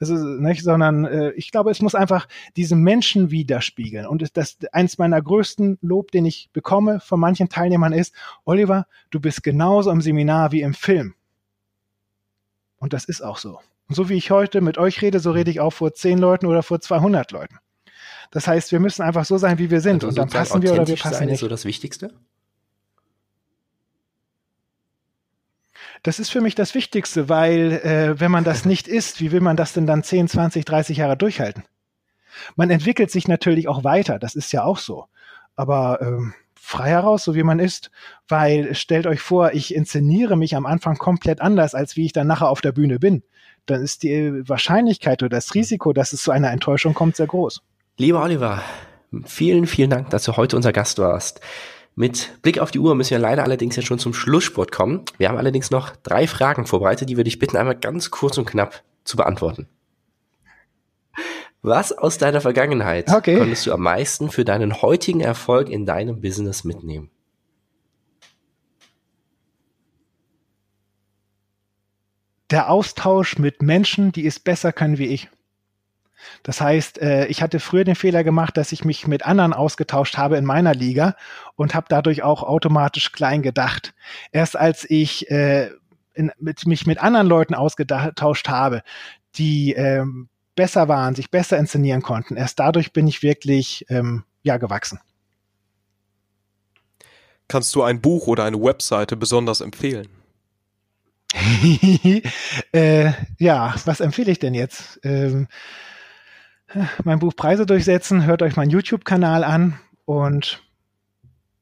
Also, nicht, sondern äh, ich glaube, es muss einfach diesen Menschen widerspiegeln. Und das eins meiner größten Lob, den ich bekomme von manchen Teilnehmern ist, Oliver, du bist genauso im Seminar wie im Film. Und das ist auch so. Und so wie ich heute mit euch rede, so rede ich auch vor zehn Leuten oder vor 200 Leuten. Das heißt, wir müssen einfach so sein, wie wir sind. Also und dann passen wir oder wir passen sein nicht. Ist so das Wichtigste? Das ist für mich das Wichtigste, weil äh, wenn man das nicht ist, wie will man das denn dann 10, 20, 30 Jahre durchhalten? Man entwickelt sich natürlich auch weiter, das ist ja auch so. Aber ähm, frei heraus, so wie man ist, weil stellt euch vor, ich inszeniere mich am Anfang komplett anders, als wie ich dann nachher auf der Bühne bin. Dann ist die Wahrscheinlichkeit oder das Risiko, dass es zu einer Enttäuschung kommt, sehr groß. Lieber Oliver, vielen, vielen Dank, dass du heute unser Gast warst. Mit Blick auf die Uhr müssen wir leider allerdings ja schon zum Schlusssport kommen. Wir haben allerdings noch drei Fragen vorbereitet, die würde ich bitten, einmal ganz kurz und knapp zu beantworten. Was aus deiner Vergangenheit okay. konntest du am meisten für deinen heutigen Erfolg in deinem Business mitnehmen? Der Austausch mit Menschen, die es besser können wie ich. Das heißt, äh, ich hatte früher den Fehler gemacht, dass ich mich mit anderen ausgetauscht habe in meiner Liga und habe dadurch auch automatisch klein gedacht. Erst als ich äh, in, mit, mich mit anderen Leuten ausgetauscht habe, die ähm, besser waren, sich besser inszenieren konnten, erst dadurch bin ich wirklich ähm, ja gewachsen. Kannst du ein Buch oder eine Webseite besonders empfehlen? *laughs* äh, ja, was empfehle ich denn jetzt? Ähm, mein Buch Preise durchsetzen, hört euch meinen YouTube-Kanal an Und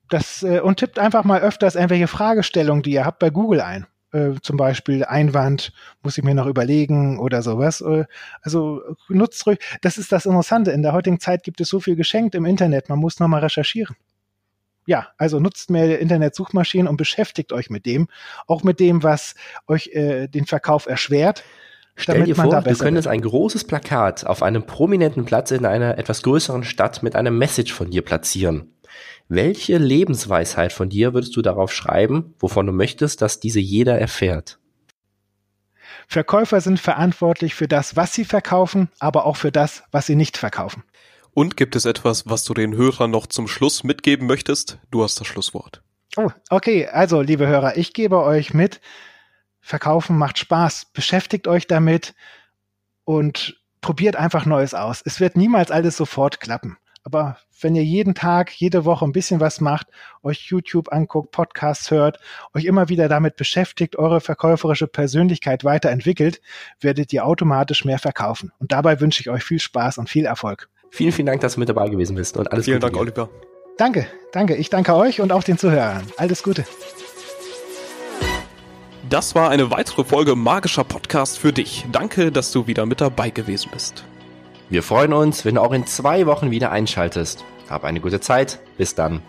das, äh, und tippt einfach mal öfters irgendwelche Fragestellungen, die ihr habt, bei Google ein. Äh, zum Beispiel Einwand, muss ich mir noch überlegen oder sowas. Äh, also nutzt ruhig. Das ist das Interessante. In der heutigen Zeit gibt es so viel geschenkt im Internet. Man muss nochmal recherchieren. Ja, also nutzt mehr Internetsuchmaschinen und beschäftigt euch mit dem. Auch mit dem, was euch äh, den Verkauf erschwert. Stell dir vor, du könntest wird. ein großes Plakat auf einem prominenten Platz in einer etwas größeren Stadt mit einer Message von dir platzieren. Welche Lebensweisheit von dir würdest du darauf schreiben, wovon du möchtest, dass diese jeder erfährt? Verkäufer sind verantwortlich für das, was sie verkaufen, aber auch für das, was sie nicht verkaufen. Und gibt es etwas, was du den Hörern noch zum Schluss mitgeben möchtest? Du hast das Schlusswort. Oh, okay. Also, liebe Hörer, ich gebe euch mit, Verkaufen macht Spaß. Beschäftigt euch damit und probiert einfach Neues aus. Es wird niemals alles sofort klappen. Aber wenn ihr jeden Tag, jede Woche ein bisschen was macht, euch YouTube anguckt, Podcasts hört, euch immer wieder damit beschäftigt, eure verkäuferische Persönlichkeit weiterentwickelt, werdet ihr automatisch mehr verkaufen. Und dabei wünsche ich euch viel Spaß und viel Erfolg. Vielen, vielen Dank, dass du mit dabei gewesen bist und alles Vielen Gute. Vielen Dank, Oliver. Danke, danke. Ich danke euch und auch den Zuhörern. Alles Gute. Das war eine weitere Folge Magischer Podcast für dich. Danke, dass du wieder mit dabei gewesen bist. Wir freuen uns, wenn du auch in zwei Wochen wieder einschaltest. Hab eine gute Zeit. Bis dann.